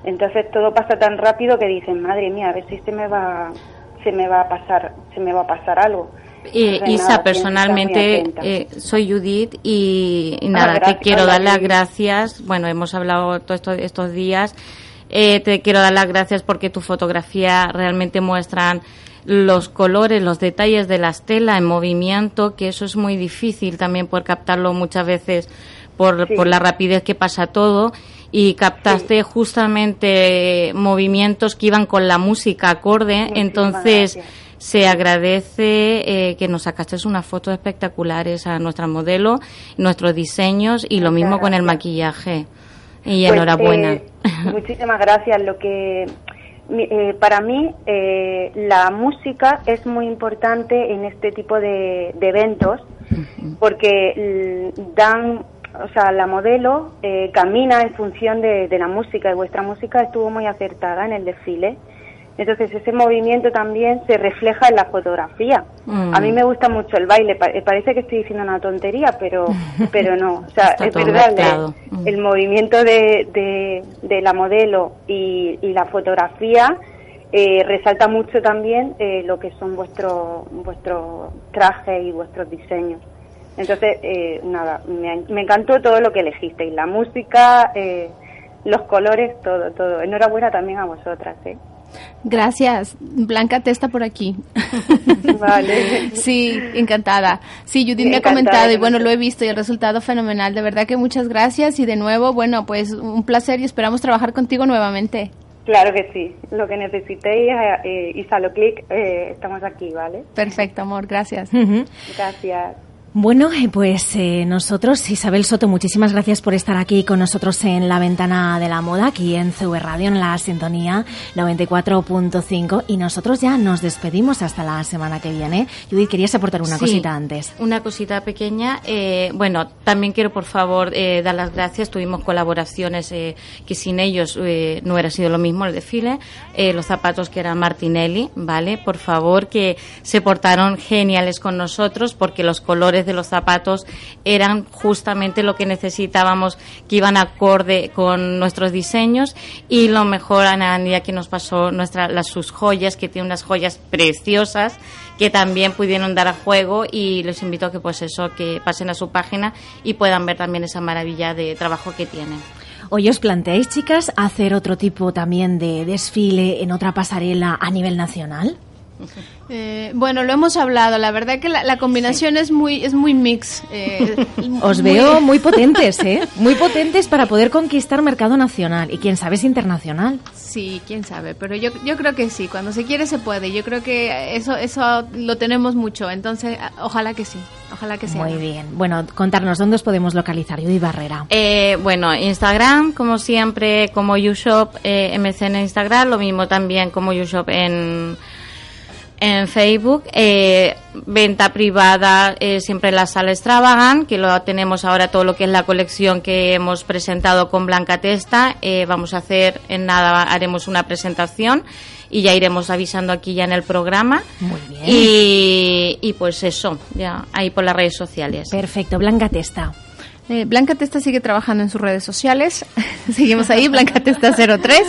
entonces todo pasa tan rápido que dicen, madre mía, a ver si se me va, se me va a pasar, se me va a pasar algo. Eh, Isa, personalmente eh, soy Judith y, y Ah, nada, gracias, te quiero hola, dar las Judith. gracias. Bueno, hemos hablado todos estos, estos días. Eh, te quiero dar las gracias porque tu fotografía realmente muestran los colores, los detalles de las telas en movimiento, que eso es muy difícil también por captarlo muchas veces por, Sí. por la rapidez que pasa todo y captaste justamente movimientos que iban con la música acorde, Muchísimas entonces gracias. Se agradece eh, que nos sacaste unas fotos espectaculares a nuestra modelo, nuestros diseños y lo Muchas mismo con el maquillaje. Y Pues, enhorabuena. eh, muchísimas gracias. Lo que eh, para mí eh, la música es muy importante en este tipo de, de eventos porque mm, dan, o sea, la modelo eh, camina en función de, de la música y vuestra música estuvo muy acertada en el desfile. Entonces ese movimiento también se refleja en la fotografía. Mm. A mí me gusta mucho el baile. Pa- eh, parece que estoy diciendo una tontería, pero pero no. O sea, es verdad. el- Mm. El movimiento de, de, de la modelo y, y la fotografía eh, resalta mucho también eh, lo que son vuestros vuestros trajes y vuestros diseños. Entonces, eh, nada, me, me encantó todo lo que elegisteis, la música, eh, los colores, todo, todo. Enhorabuena también a vosotras, ¿eh? Gracias. Blanca Testa por aquí. Vale. Sí, encantada. Sí, Judith me ha comentado y bueno, lo he visto y el resultado fenomenal. De verdad que muchas gracias y de nuevo, bueno, pues un placer y esperamos trabajar contigo nuevamente. Claro que sí. Lo que necesitéis, eh, eh, Isalo Click, eh, estamos aquí, ¿vale? Perfecto, amor, gracias. Gracias. Bueno, eh, pues eh, nosotros, Isabel Soto, muchísimas gracias por estar aquí con nosotros en la ventana de la moda, aquí en CV Radio, en la sintonía 94.5. Y nosotros ya nos despedimos hasta la semana que viene. Judith, querías aportar una Sí, cosita antes. Una cosita pequeña. eh, bueno, también quiero por favor eh, dar las gracias. Tuvimos colaboraciones que sin ellos no hubiera sido lo mismo el desfile. Los zapatos que eran Martinelli, ¿vale? Por favor, que se portaron geniales con nosotros porque los colores de los zapatos eran justamente lo que necesitábamos, que iban acorde con nuestros diseños. Y lo mejor, Ana que nos pasó nuestra, sus joyas, que tiene unas joyas preciosas que también pudieron dar a juego y les invito a que pues eso que pasen a su página y puedan ver también esa maravilla de trabajo que tienen. Hoy os planteáis, chicas, hacer otro tipo también de desfile en otra pasarela a nivel nacional. Eh, bueno, lo hemos hablado. La verdad que la, la combinación es muy es muy mix. eh, Os muy- veo muy potentes, ¿eh? Muy potentes para poder conquistar mercado nacional y quién sabe es internacional. Sí, quién sabe, pero yo, yo creo que sí, cuando se quiere se puede. Yo creo que eso eso lo tenemos mucho, entonces a- ojalá que sí, ojalá que sea. Muy bien. Bueno, contarnos dónde os podemos localizar, Judy Barrera. Eh, bueno, Instagram, como siempre, como YouShop eh, MC en Instagram, lo mismo también como YouShop en, en Facebook. Eh, venta privada eh, siempre en la sala Extravagant, que lo tenemos ahora todo lo que es la colección que hemos presentado con Blanca Testa. Eh, vamos a hacer, en nada, haremos una presentación y ya iremos avisando aquí ya en el programa. Muy bien. Y, y pues eso, ya ahí por las redes sociales. Perfecto, Blanca Testa. Eh, Blanca Testa sigue trabajando en sus redes sociales. Seguimos ahí, Blanca Testa 03.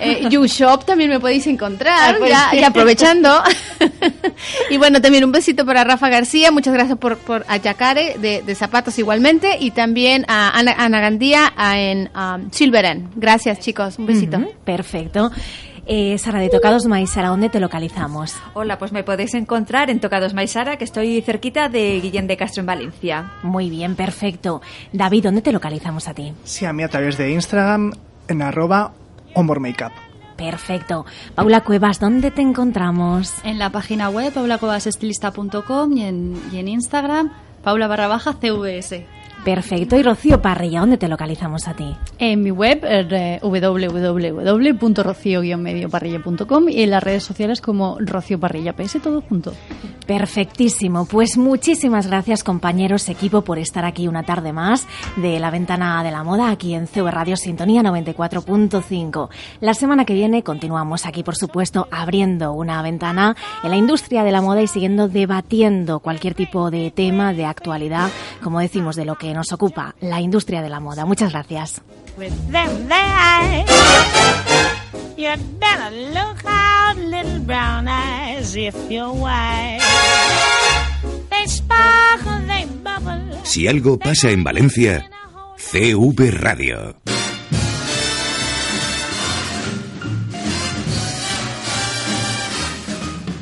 Eh, YouShop también me podéis encontrar, Ah, pues ya, ya aprovechando. y bueno, también un besito para Rafa García. Muchas gracias por, por a Yacare de, de Zapatos igualmente. Y también a Ana, Ana Gandía a- en um, Silveren. Gracias, chicos. Un besito. Perfecto. Eh, Sara, de Tocados Maíz, Sara, ¿dónde te localizamos? Hola, pues me podéis encontrar en Tocados Maisara, que estoy cerquita de Guillén de Castro en Valencia. Muy bien, perfecto. David, ¿dónde te localizamos a ti? Sí, a mí a través de Instagram en arroba homormakeup. Perfecto. Paula Cuevas, ¿dónde te encontramos? En la página web paulacuevasestilista.com y en, y en Instagram paula barra baja cvs. Perfecto. Y Rocío Parrilla, ¿dónde te localizamos a ti? En mi web, eh, www.rocio-medioparrilla.com y en las redes sociales como Rocío Parrilla PS, todo junto. Perfectísimo. Pues muchísimas gracias, compañeros, equipo, por estar aquí una tarde más de la ventana de la moda aquí en CV Radio Sintonía 94.5. La semana que viene continuamos aquí, por supuesto, abriendo una ventana en la industria de la moda y siguiendo debatiendo cualquier tipo de tema de actualidad, como decimos, de lo que nos ocupa, la industria de la moda. Muchas gracias. Si algo pasa en Valencia, CV Radio.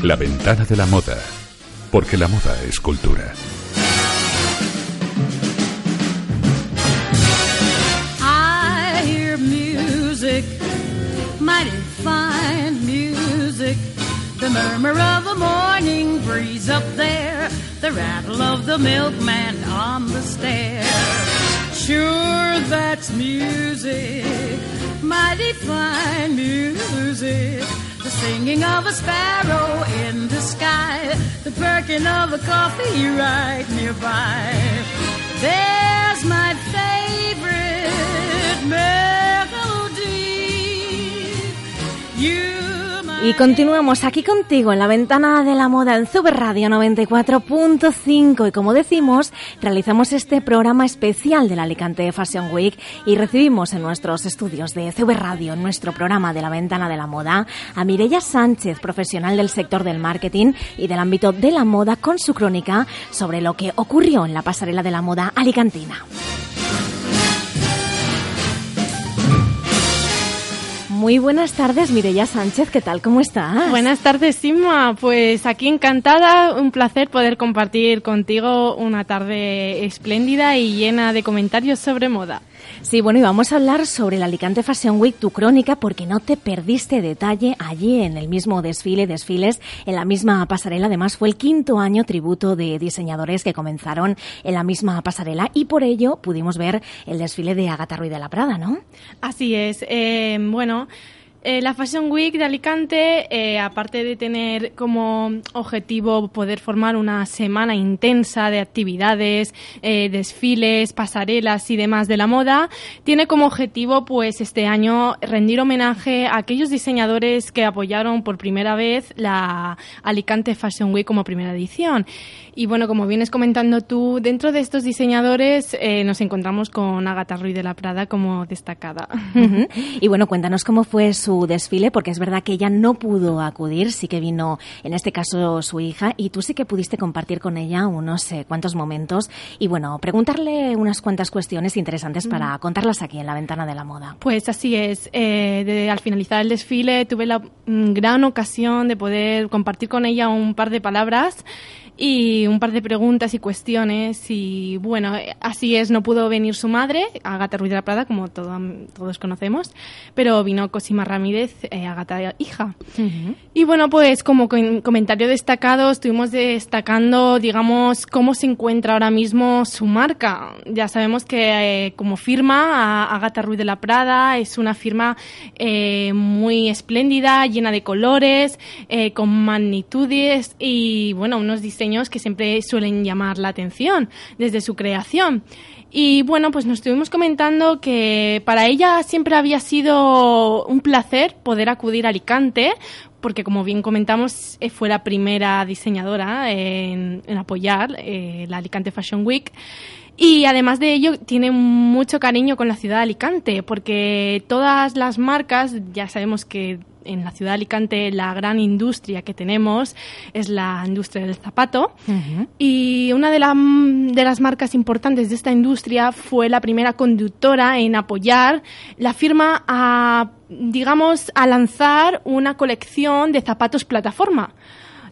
La ventana de la moda. Porque la moda es cultura. Murmur of a morning breeze up there, the rattle of the milkman on the stairs. Sure, that's music, mighty fine music. The singing of a sparrow in the sky, the perking of a coffee right nearby. There's my favorite melody. You Y continuamos aquí contigo en la ventana de la moda en Zuber Radio 94.5 y como decimos, realizamos este programa especial de la Alicante Fashion Week y recibimos en nuestros estudios de Zuber Radio, en nuestro programa de la ventana de la moda, a Mireia Sánchez, profesional del sector del marketing y del ámbito de la moda con su crónica sobre lo que ocurrió en la pasarela de la moda alicantina. Muy buenas tardes, Mireia Sánchez, ¿qué tal? ¿Cómo estás? Buenas tardes, Sima. Pues aquí encantada, un placer poder compartir contigo una tarde espléndida y llena de comentarios sobre moda. Sí, bueno, y vamos a hablar sobre el Alicante Fashion Week, tu crónica, porque no te perdiste detalle allí en el mismo desfile, desfiles, en la misma pasarela. Además, fue el quinto año tributo de diseñadores que comenzaron en la misma pasarela y por ello pudimos ver el desfile de Agatha Ruiz de la Prada, ¿no? Así es. Eh, bueno, eh, la Fashion Week de Alicante, eh, aparte de tener como objetivo poder formar una semana intensa de actividades, eh, desfiles, pasarelas y demás de la moda, tiene como objetivo, pues, este año rendir homenaje a aquellos diseñadores que apoyaron por primera vez la Alicante Fashion Week como primera edición. Y bueno, como vienes comentando tú, dentro de estos diseñadores eh, nos encontramos con Agatha Ruiz de la Prada como destacada. Y bueno, cuéntanos cómo fue su desfile, porque es verdad que ella no pudo acudir, sí que vino, en este caso, su hija, y tú sí que pudiste compartir con ella unos eh, cuantos momentos y bueno, preguntarle unas cuantas cuestiones interesantes para contarlas aquí en la ventana de la moda. Pues así es. Eh, de- al finalizar el desfile tuve la mm, gran ocasión de poder compartir con ella un par de palabras y un par de preguntas y cuestiones. Y bueno, así es, no pudo venir su madre, Agata Ruiz de la Prada, como todo- todos conocemos, pero vino Cosima Ramírez, eh, Agata hija. Y bueno, pues como comentario destacado, estuvimos destacando, digamos, cómo se encuentra ahora mismo su marca. Ya sabemos que eh, como firma, a- Agatha Ruiz de la Prada es una firma eh, muy espléndida, llena de colores, con magnitudes y, bueno, unos diseños que siempre suelen llamar la atención desde su creación. Y bueno, pues nos estuvimos comentando que para ella siempre había sido un placer poder acudir a Alicante, porque como bien comentamos, eh, fue la primera diseñadora en, en apoyar eh, la Alicante Fashion Week. Y además de ello, tiene mucho cariño con la ciudad de Alicante, porque todas las marcas, ya sabemos que en la ciudad de Alicante la gran industria que tenemos es la industria del zapato. Y una de, la- de las marcas importantes de esta industria fue la primera conductora en apoyar la firma a, digamos, a lanzar una colección de zapatos plataforma.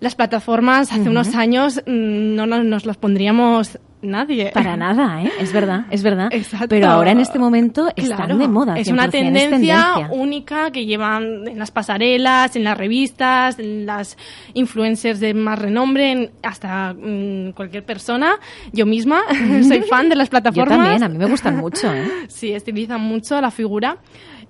Las plataformas hace unos años mm, no nos, nos las pondríamos nadie. Para nada, ¿eh? Es verdad, es verdad. Exacto. Pero ahora en este momento están Claro, de moda. Es una 100%, tendencia, tendencia. única que llevan en las pasarelas, en las revistas, en las influencers de más renombre, en- hasta mm, cualquier persona. Yo misma soy fan de las Yo plataformas. también, a mí me gustan mucho, ¿eh? Sí, estilizan mucho la figura.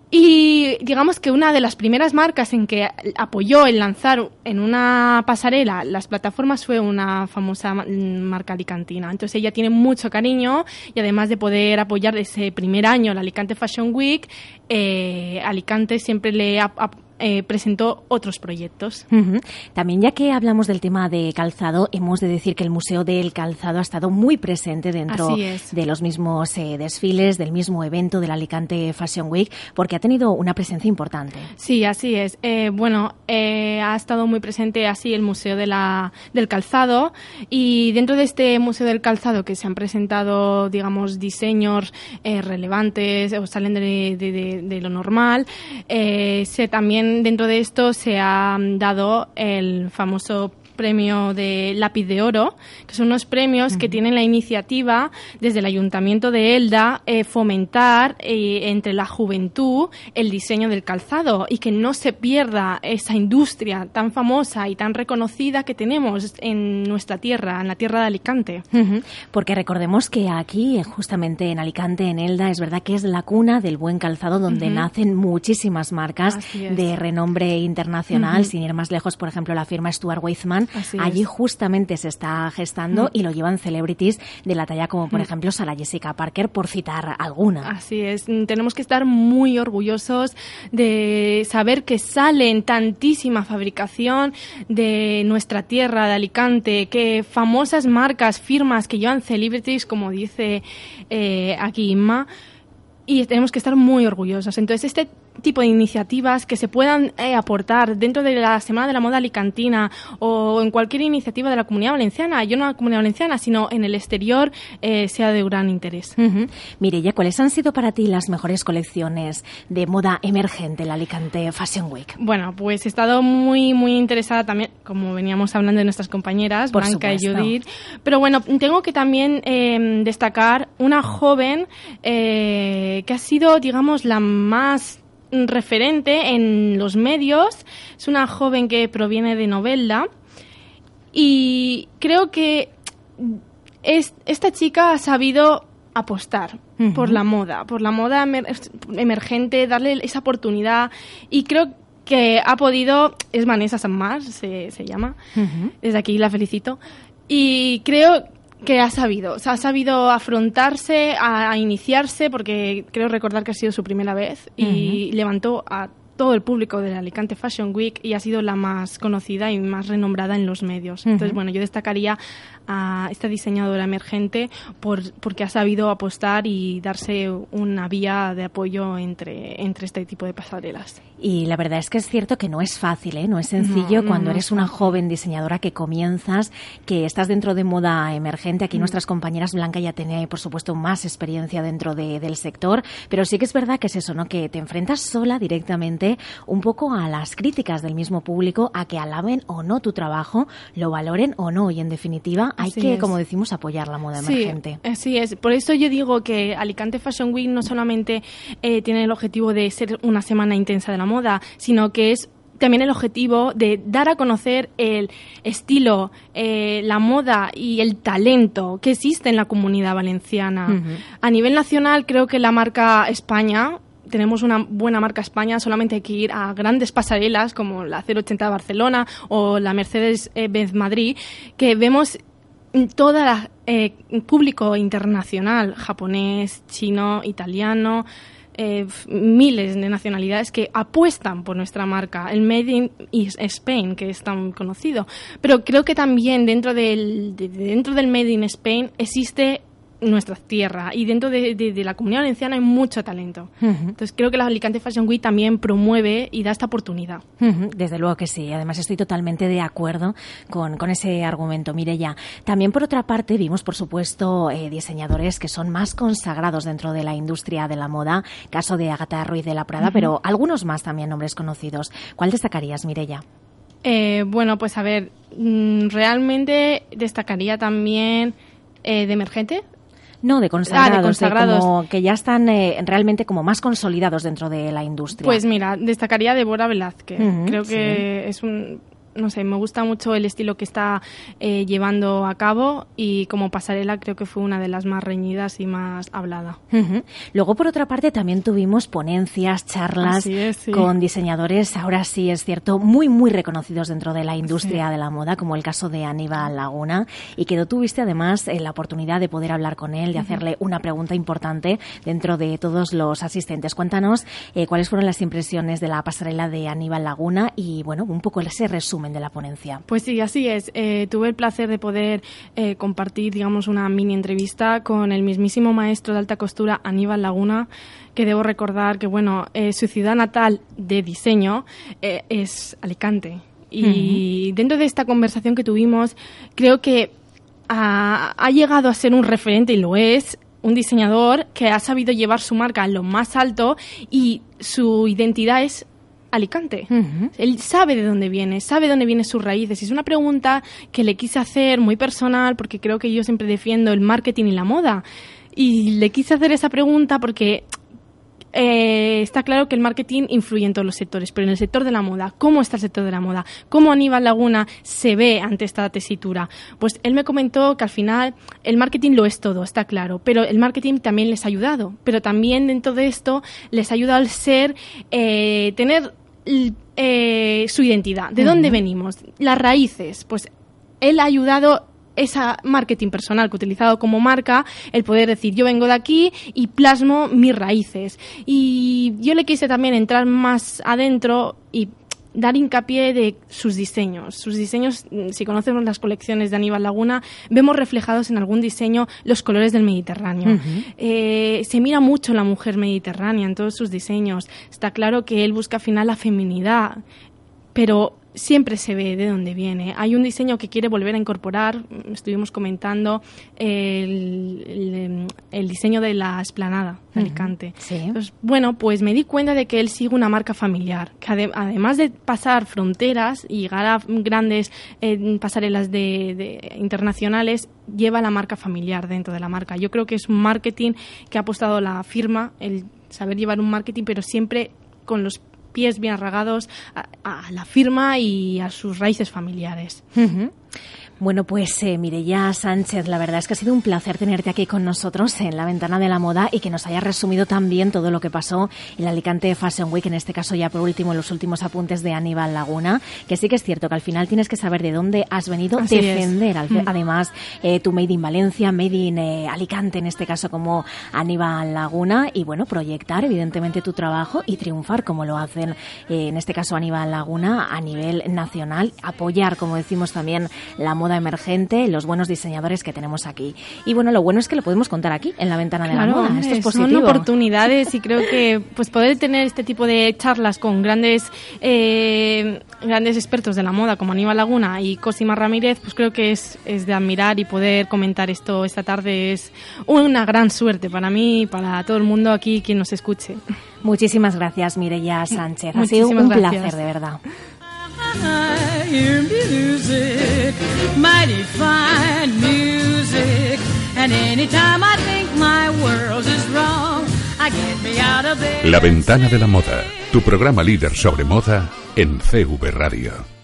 Y digamos que una de las primeras marcas en que apoyó el lanzar en una pasarela las plataformas fue una famosa ma- marca alicantina. Entonces ella tiene mucho cariño y además de poder apoyar ese primer año la Alicante Fashion Week, eh, Alicante siempre le ap- eh, presentó otros proyectos. Ujú. También ya que hablamos del tema de calzado, hemos de decir que el Museo del Calzado ha estado muy presente dentro de los mismos eh, desfiles, del mismo evento de la Alicante Fashion Week, porque ha tenido una presencia importante. Sí, así es. Eh, bueno, eh, ha estado muy presente así el Museo de la, del Calzado y dentro de este Museo del Calzado que se han presentado, digamos, diseños eh, relevantes o salen de, de- de- de lo normal, eh, se también dentro de esto se ha dado el famoso premio de lápiz de oro, que son unos premios que tienen la iniciativa desde el Ayuntamiento de Elda eh, fomentar eh, entre la juventud el diseño del calzado y que no se pierda esa industria tan famosa y tan reconocida que tenemos en nuestra tierra, en la tierra de Alicante. Porque recordemos que aquí, justamente en Alicante, en Elda, es verdad que es la cuna del buen calzado donde nacen muchísimas marcas de renombre internacional, sin ir más lejos, por ejemplo, la firma Stuart Así Allí es. justamente se está gestando Mm. y lo llevan celebrities de la talla como, por Mm. ejemplo, Sara Jessica Parker, por citar alguna. Así es, Mm, tenemos que estar muy orgullosos de saber que sale en tantísima fabricación de nuestra tierra, de Alicante, que famosas marcas, firmas que llevan celebrities, como dice eh, aquí Inma, y tenemos que estar muy orgullosos. Entonces, este tipo de iniciativas que se puedan eh, aportar dentro de la Semana de la Moda Alicantina o en cualquier iniciativa de la Comunidad Valenciana, yo no la Comunidad Valenciana, sino en el exterior, eh, sea de gran interés. Ujú. Mireia, ¿cuáles han sido para ti las mejores colecciones de moda emergente en la Alicante Fashion Week? Bueno, pues he estado muy, muy interesada también, como veníamos hablando de nuestras compañeras, Por Blanca y. Judith. Pero bueno, tengo que también eh, destacar una joven eh, que ha sido, digamos, la más referente en los medios. Es una joven que proviene de Novelda y creo que es, esta chica ha sabido apostar por la moda, por la moda emer- emergente, darle esa oportunidad. Y creo que ha podido, es Vanessa Sanmar, se, se llama, desde aquí la felicito, y creo que ha sabido, o sea, ha sabido afrontarse, a, a iniciarse, porque creo recordar que ha sido su primera vez y levantó a todo el público de la Alicante Fashion Week y ha sido la más conocida y más renombrada en los medios. Entonces, bueno, yo destacaría a esta diseñadora emergente por, porque ha sabido apostar y darse una vía de apoyo entre, entre este tipo de pasarelas. Y la verdad es que es cierto que no es fácil, ¿eh? no es sencillo No, no, cuando no eres es una joven diseñadora que comienzas, que estás dentro de moda emergente. Aquí Mm. nuestras compañeras Blanca ya tiene, por supuesto, más experiencia dentro de- del sector, pero sí que es verdad que es eso, ¿no? Que te enfrentas sola directamente un poco a las críticas del mismo público, a que alaben o no tu trabajo, lo valoren o no. Y en definitiva, hay Así que, es. como decimos, apoyar la moda emergente. Sí, así es. Por eso yo digo que Alicante Fashion Week no solamente eh, tiene el objetivo de ser una semana intensa de la moda, sino que es también el objetivo de dar a conocer el estilo, eh, la moda y el talento que existe en la comunidad valenciana. A nivel nacional creo que la marca España tenemos una buena marca España, solamente hay que ir a grandes pasarelas como la 080 de Barcelona o la Mercedes-Benz Madrid, que vemos todo el público internacional, japonés, chino, italiano, eh, miles de nacionalidades que apuestan por nuestra marca, el Made in Spain, que es tan conocido. Pero creo que también dentro del, de- de- dentro del Made in Spain existe nuestra tierra y dentro de, de- de la comunidad valenciana hay mucho talento. Entonces creo que la Alicante Fashion Week también promueve y da esta oportunidad. Desde luego que sí. Además, estoy totalmente de acuerdo con, con ese argumento. Mireya, también por otra parte vimos, por supuesto, eh, diseñadores que son más consagrados dentro de la industria de la moda, caso de Agatha Ruiz de la Prada, pero algunos más también nombres conocidos. ¿Cuál destacarías, Mireya? Eh, bueno, pues a ver, mm, realmente destacaría también eh, de emergente. No, de consagrados, Ah, de de consagrados. como que ya están eh, realmente como más consolidados dentro de la industria. Pues mira, destacaría Débora Velázquez. Ujú, Creo que es un, no sé, me gusta mucho el estilo que está eh, llevando a cabo y como pasarela creo que fue una de las más reñidas y más hablada. Luego, por otra parte, también tuvimos ponencias, charlas Así es, sí. con diseñadores, ahora sí es cierto, muy, muy reconocidos dentro de la industria de la moda, como el caso de Aníbal Laguna, y que tú tuviste además eh, la oportunidad de poder hablar con él, de hacerle una pregunta importante dentro de todos los asistentes. Cuéntanos eh, cuáles fueron las impresiones de la pasarela de Aníbal Laguna y, bueno, un poco ese resumen de la ponencia. Pues sí, así es. Eh, tuve el placer de poder eh, compartir, digamos, una mini entrevista con el mismísimo maestro de alta costura, Aníbal Laguna, que debo recordar que, bueno, eh, su ciudad natal de diseño eh, es Alicante. Y dentro de esta conversación que tuvimos, creo que ha, ha llegado a ser un referente y lo es. Un diseñador que ha sabido llevar su marca a lo más alto y su identidad es Alicante. Él sabe de dónde viene, sabe de dónde vienen sus raíces. Es una pregunta que le quise hacer muy personal porque creo que yo siempre defiendo el marketing y la moda. Y le quise hacer esa pregunta porque eh, está claro que el marketing influye en todos los sectores, pero en el sector de la moda, ¿cómo está el sector de la moda? ¿Cómo Aníbal Laguna se ve ante esta tesitura? Pues él me comentó que al final el marketing lo es todo, está claro, pero el marketing también les ha ayudado, pero también dentro de esto les ha ayudado al ser, eh, tener eh, su identidad, de dónde venimos, las raíces, pues él ha ayudado esa marketing personal que he utilizado como marca, el poder decir yo vengo de aquí y plasmo mis raíces. Y yo le quise también entrar más adentro y dar hincapié de sus diseños. Sus diseños, mm, si conocemos las colecciones de Aníbal Laguna, vemos reflejados en algún diseño los colores del Mediterráneo. Eh, se mira mucho la mujer mediterránea en todos sus diseños. Está claro que él busca al final la feminidad, pero siempre se ve de dónde viene. Hay un diseño que quiere volver a incorporar, mm, estuvimos comentando el, el- el diseño de la esplanada de. Alicante. Sí. Entonces, bueno, pues me di cuenta de que él sigue una marca familiar, que ade- además de pasar fronteras y llegar a grandes eh, pasarelas de, de- internacionales, lleva la marca familiar dentro de la marca. Yo creo que es un marketing que ha apostado la firma, el saber llevar un marketing, pero siempre con los pies bien arragados a, la firma y a sus raíces familiares. Bueno, pues eh, Mireya Sánchez, la verdad es que ha sido un placer tenerte aquí con nosotros en la ventana de la moda y que nos hayas resumido también todo lo que pasó en la Alicante Fashion Week, en este caso ya por último los últimos apuntes de Aníbal Laguna, que sí que es cierto que al final tienes que saber de dónde has venido, Así defender al- Mm. además eh, tu Made in Valencia, Made in eh, Alicante en este caso como Aníbal Laguna y bueno, proyectar evidentemente tu trabajo y triunfar como lo hacen eh, en este caso Aníbal Laguna a nivel nacional, apoyar como decimos también la moda emergente, los buenos diseñadores que tenemos aquí. Y bueno, lo bueno es que lo podemos contar aquí en la ventana de la Claro, moda. Esto es hombre, son positivo. oportunidades y creo que pues poder tener este tipo de charlas con grandes eh, grandes expertos de la moda como Aníbal Laguna y Cosima Ramírez, pues creo que es, es de admirar y poder comentar esto esta tarde es una gran suerte para mí y para todo el mundo aquí quien nos escuche. Muchísimas gracias, Mireya Sánchez. Ha sido Muchísimas un gracias. placer, de verdad. I hear music, mighty fine music. And anytime I think my world is wrong, I get me out of bed. La ventana de la moda, tu programa líder sobre moda en CV Radio.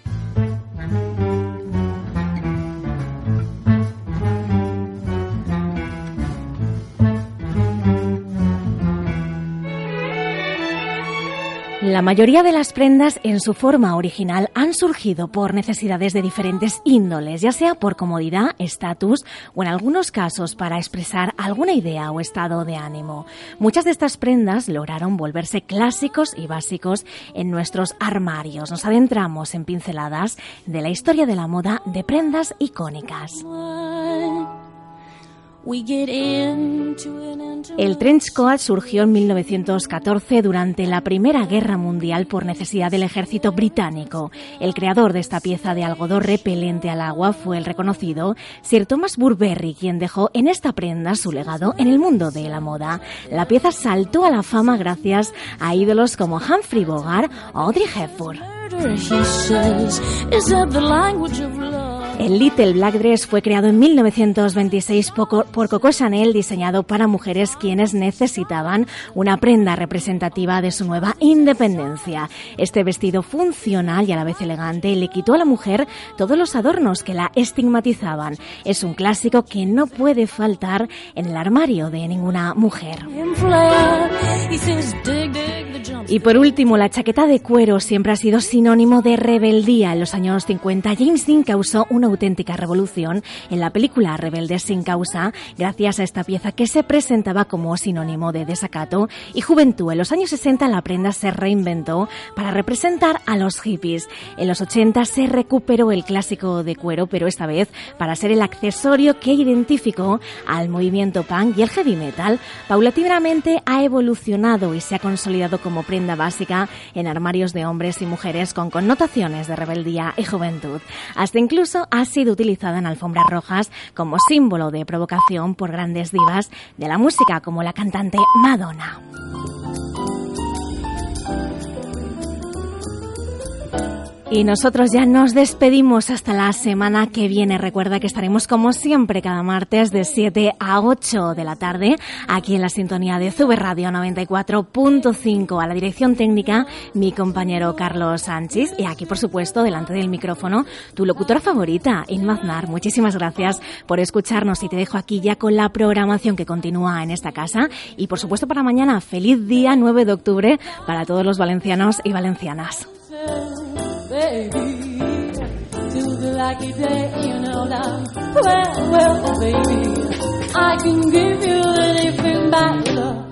La mayoría de las prendas en su forma original han surgido por necesidades de diferentes índoles, ya sea por comodidad, estatus o en algunos casos para expresar alguna idea o estado de ánimo. Muchas de estas prendas lograron volverse clásicos y básicos en nuestros armarios. Nos adentramos en pinceladas de la historia de la moda de prendas icónicas. El trench coat surgió en 1914 durante la Primera Guerra Mundial por necesidad del ejército británico. El creador de esta pieza de algodón repelente al agua fue el reconocido Sir Thomas Burberry, quien dejó en esta prenda su legado en el mundo de la moda. La pieza saltó a la fama gracias a ídolos como Humphrey Bogart o Audrey Hepburn. El Little Black Dress fue creado en 1926 por Coco Chanel, diseñado para mujeres quienes necesitaban una prenda representativa de su nueva independencia. Este vestido funcional y a la vez elegante le quitó a la mujer todos los adornos que la estigmatizaban. Es un clásico que no puede faltar en el armario de ninguna mujer. Y por último, la chaqueta de cuero siempre ha sido sinónimo de rebeldía. En los años 50, James Dean causó una auténtica revolución en la película Rebeldes sin causa, gracias a esta pieza que se presentaba como sinónimo de desacato y juventud. En los años 60 la prenda se reinventó para representar a los hippies. En los 80 se recuperó el clásico de cuero, pero esta vez para ser el accesorio que identificó al movimiento punk y el heavy metal. Paulatinamente ha evolucionado y se ha consolidado como prenda básica en armarios de hombres y mujeres con connotaciones de rebeldía y juventud. Hasta incluso ha sido utilizada en alfombras rojas como símbolo de provocación por grandes divas de la música como la cantante Madonna. Y nosotros ya nos despedimos hasta la semana que viene. Recuerda que estaremos como siempre cada martes de 7 a 8 de la tarde aquí en la sintonía de Zube Radio 94.5 a la dirección técnica mi compañero Carlos Sánchez y aquí por supuesto delante del micrófono tu locutora favorita Inma Aznar. Muchísimas gracias por escucharnos y te dejo aquí ya con la programación que continúa en esta casa y por supuesto para mañana feliz día 9 de octubre para todos los valencianos y valencianas. Baby. Till the lucky day, you know now. Well, well, baby, I can give you anything but love.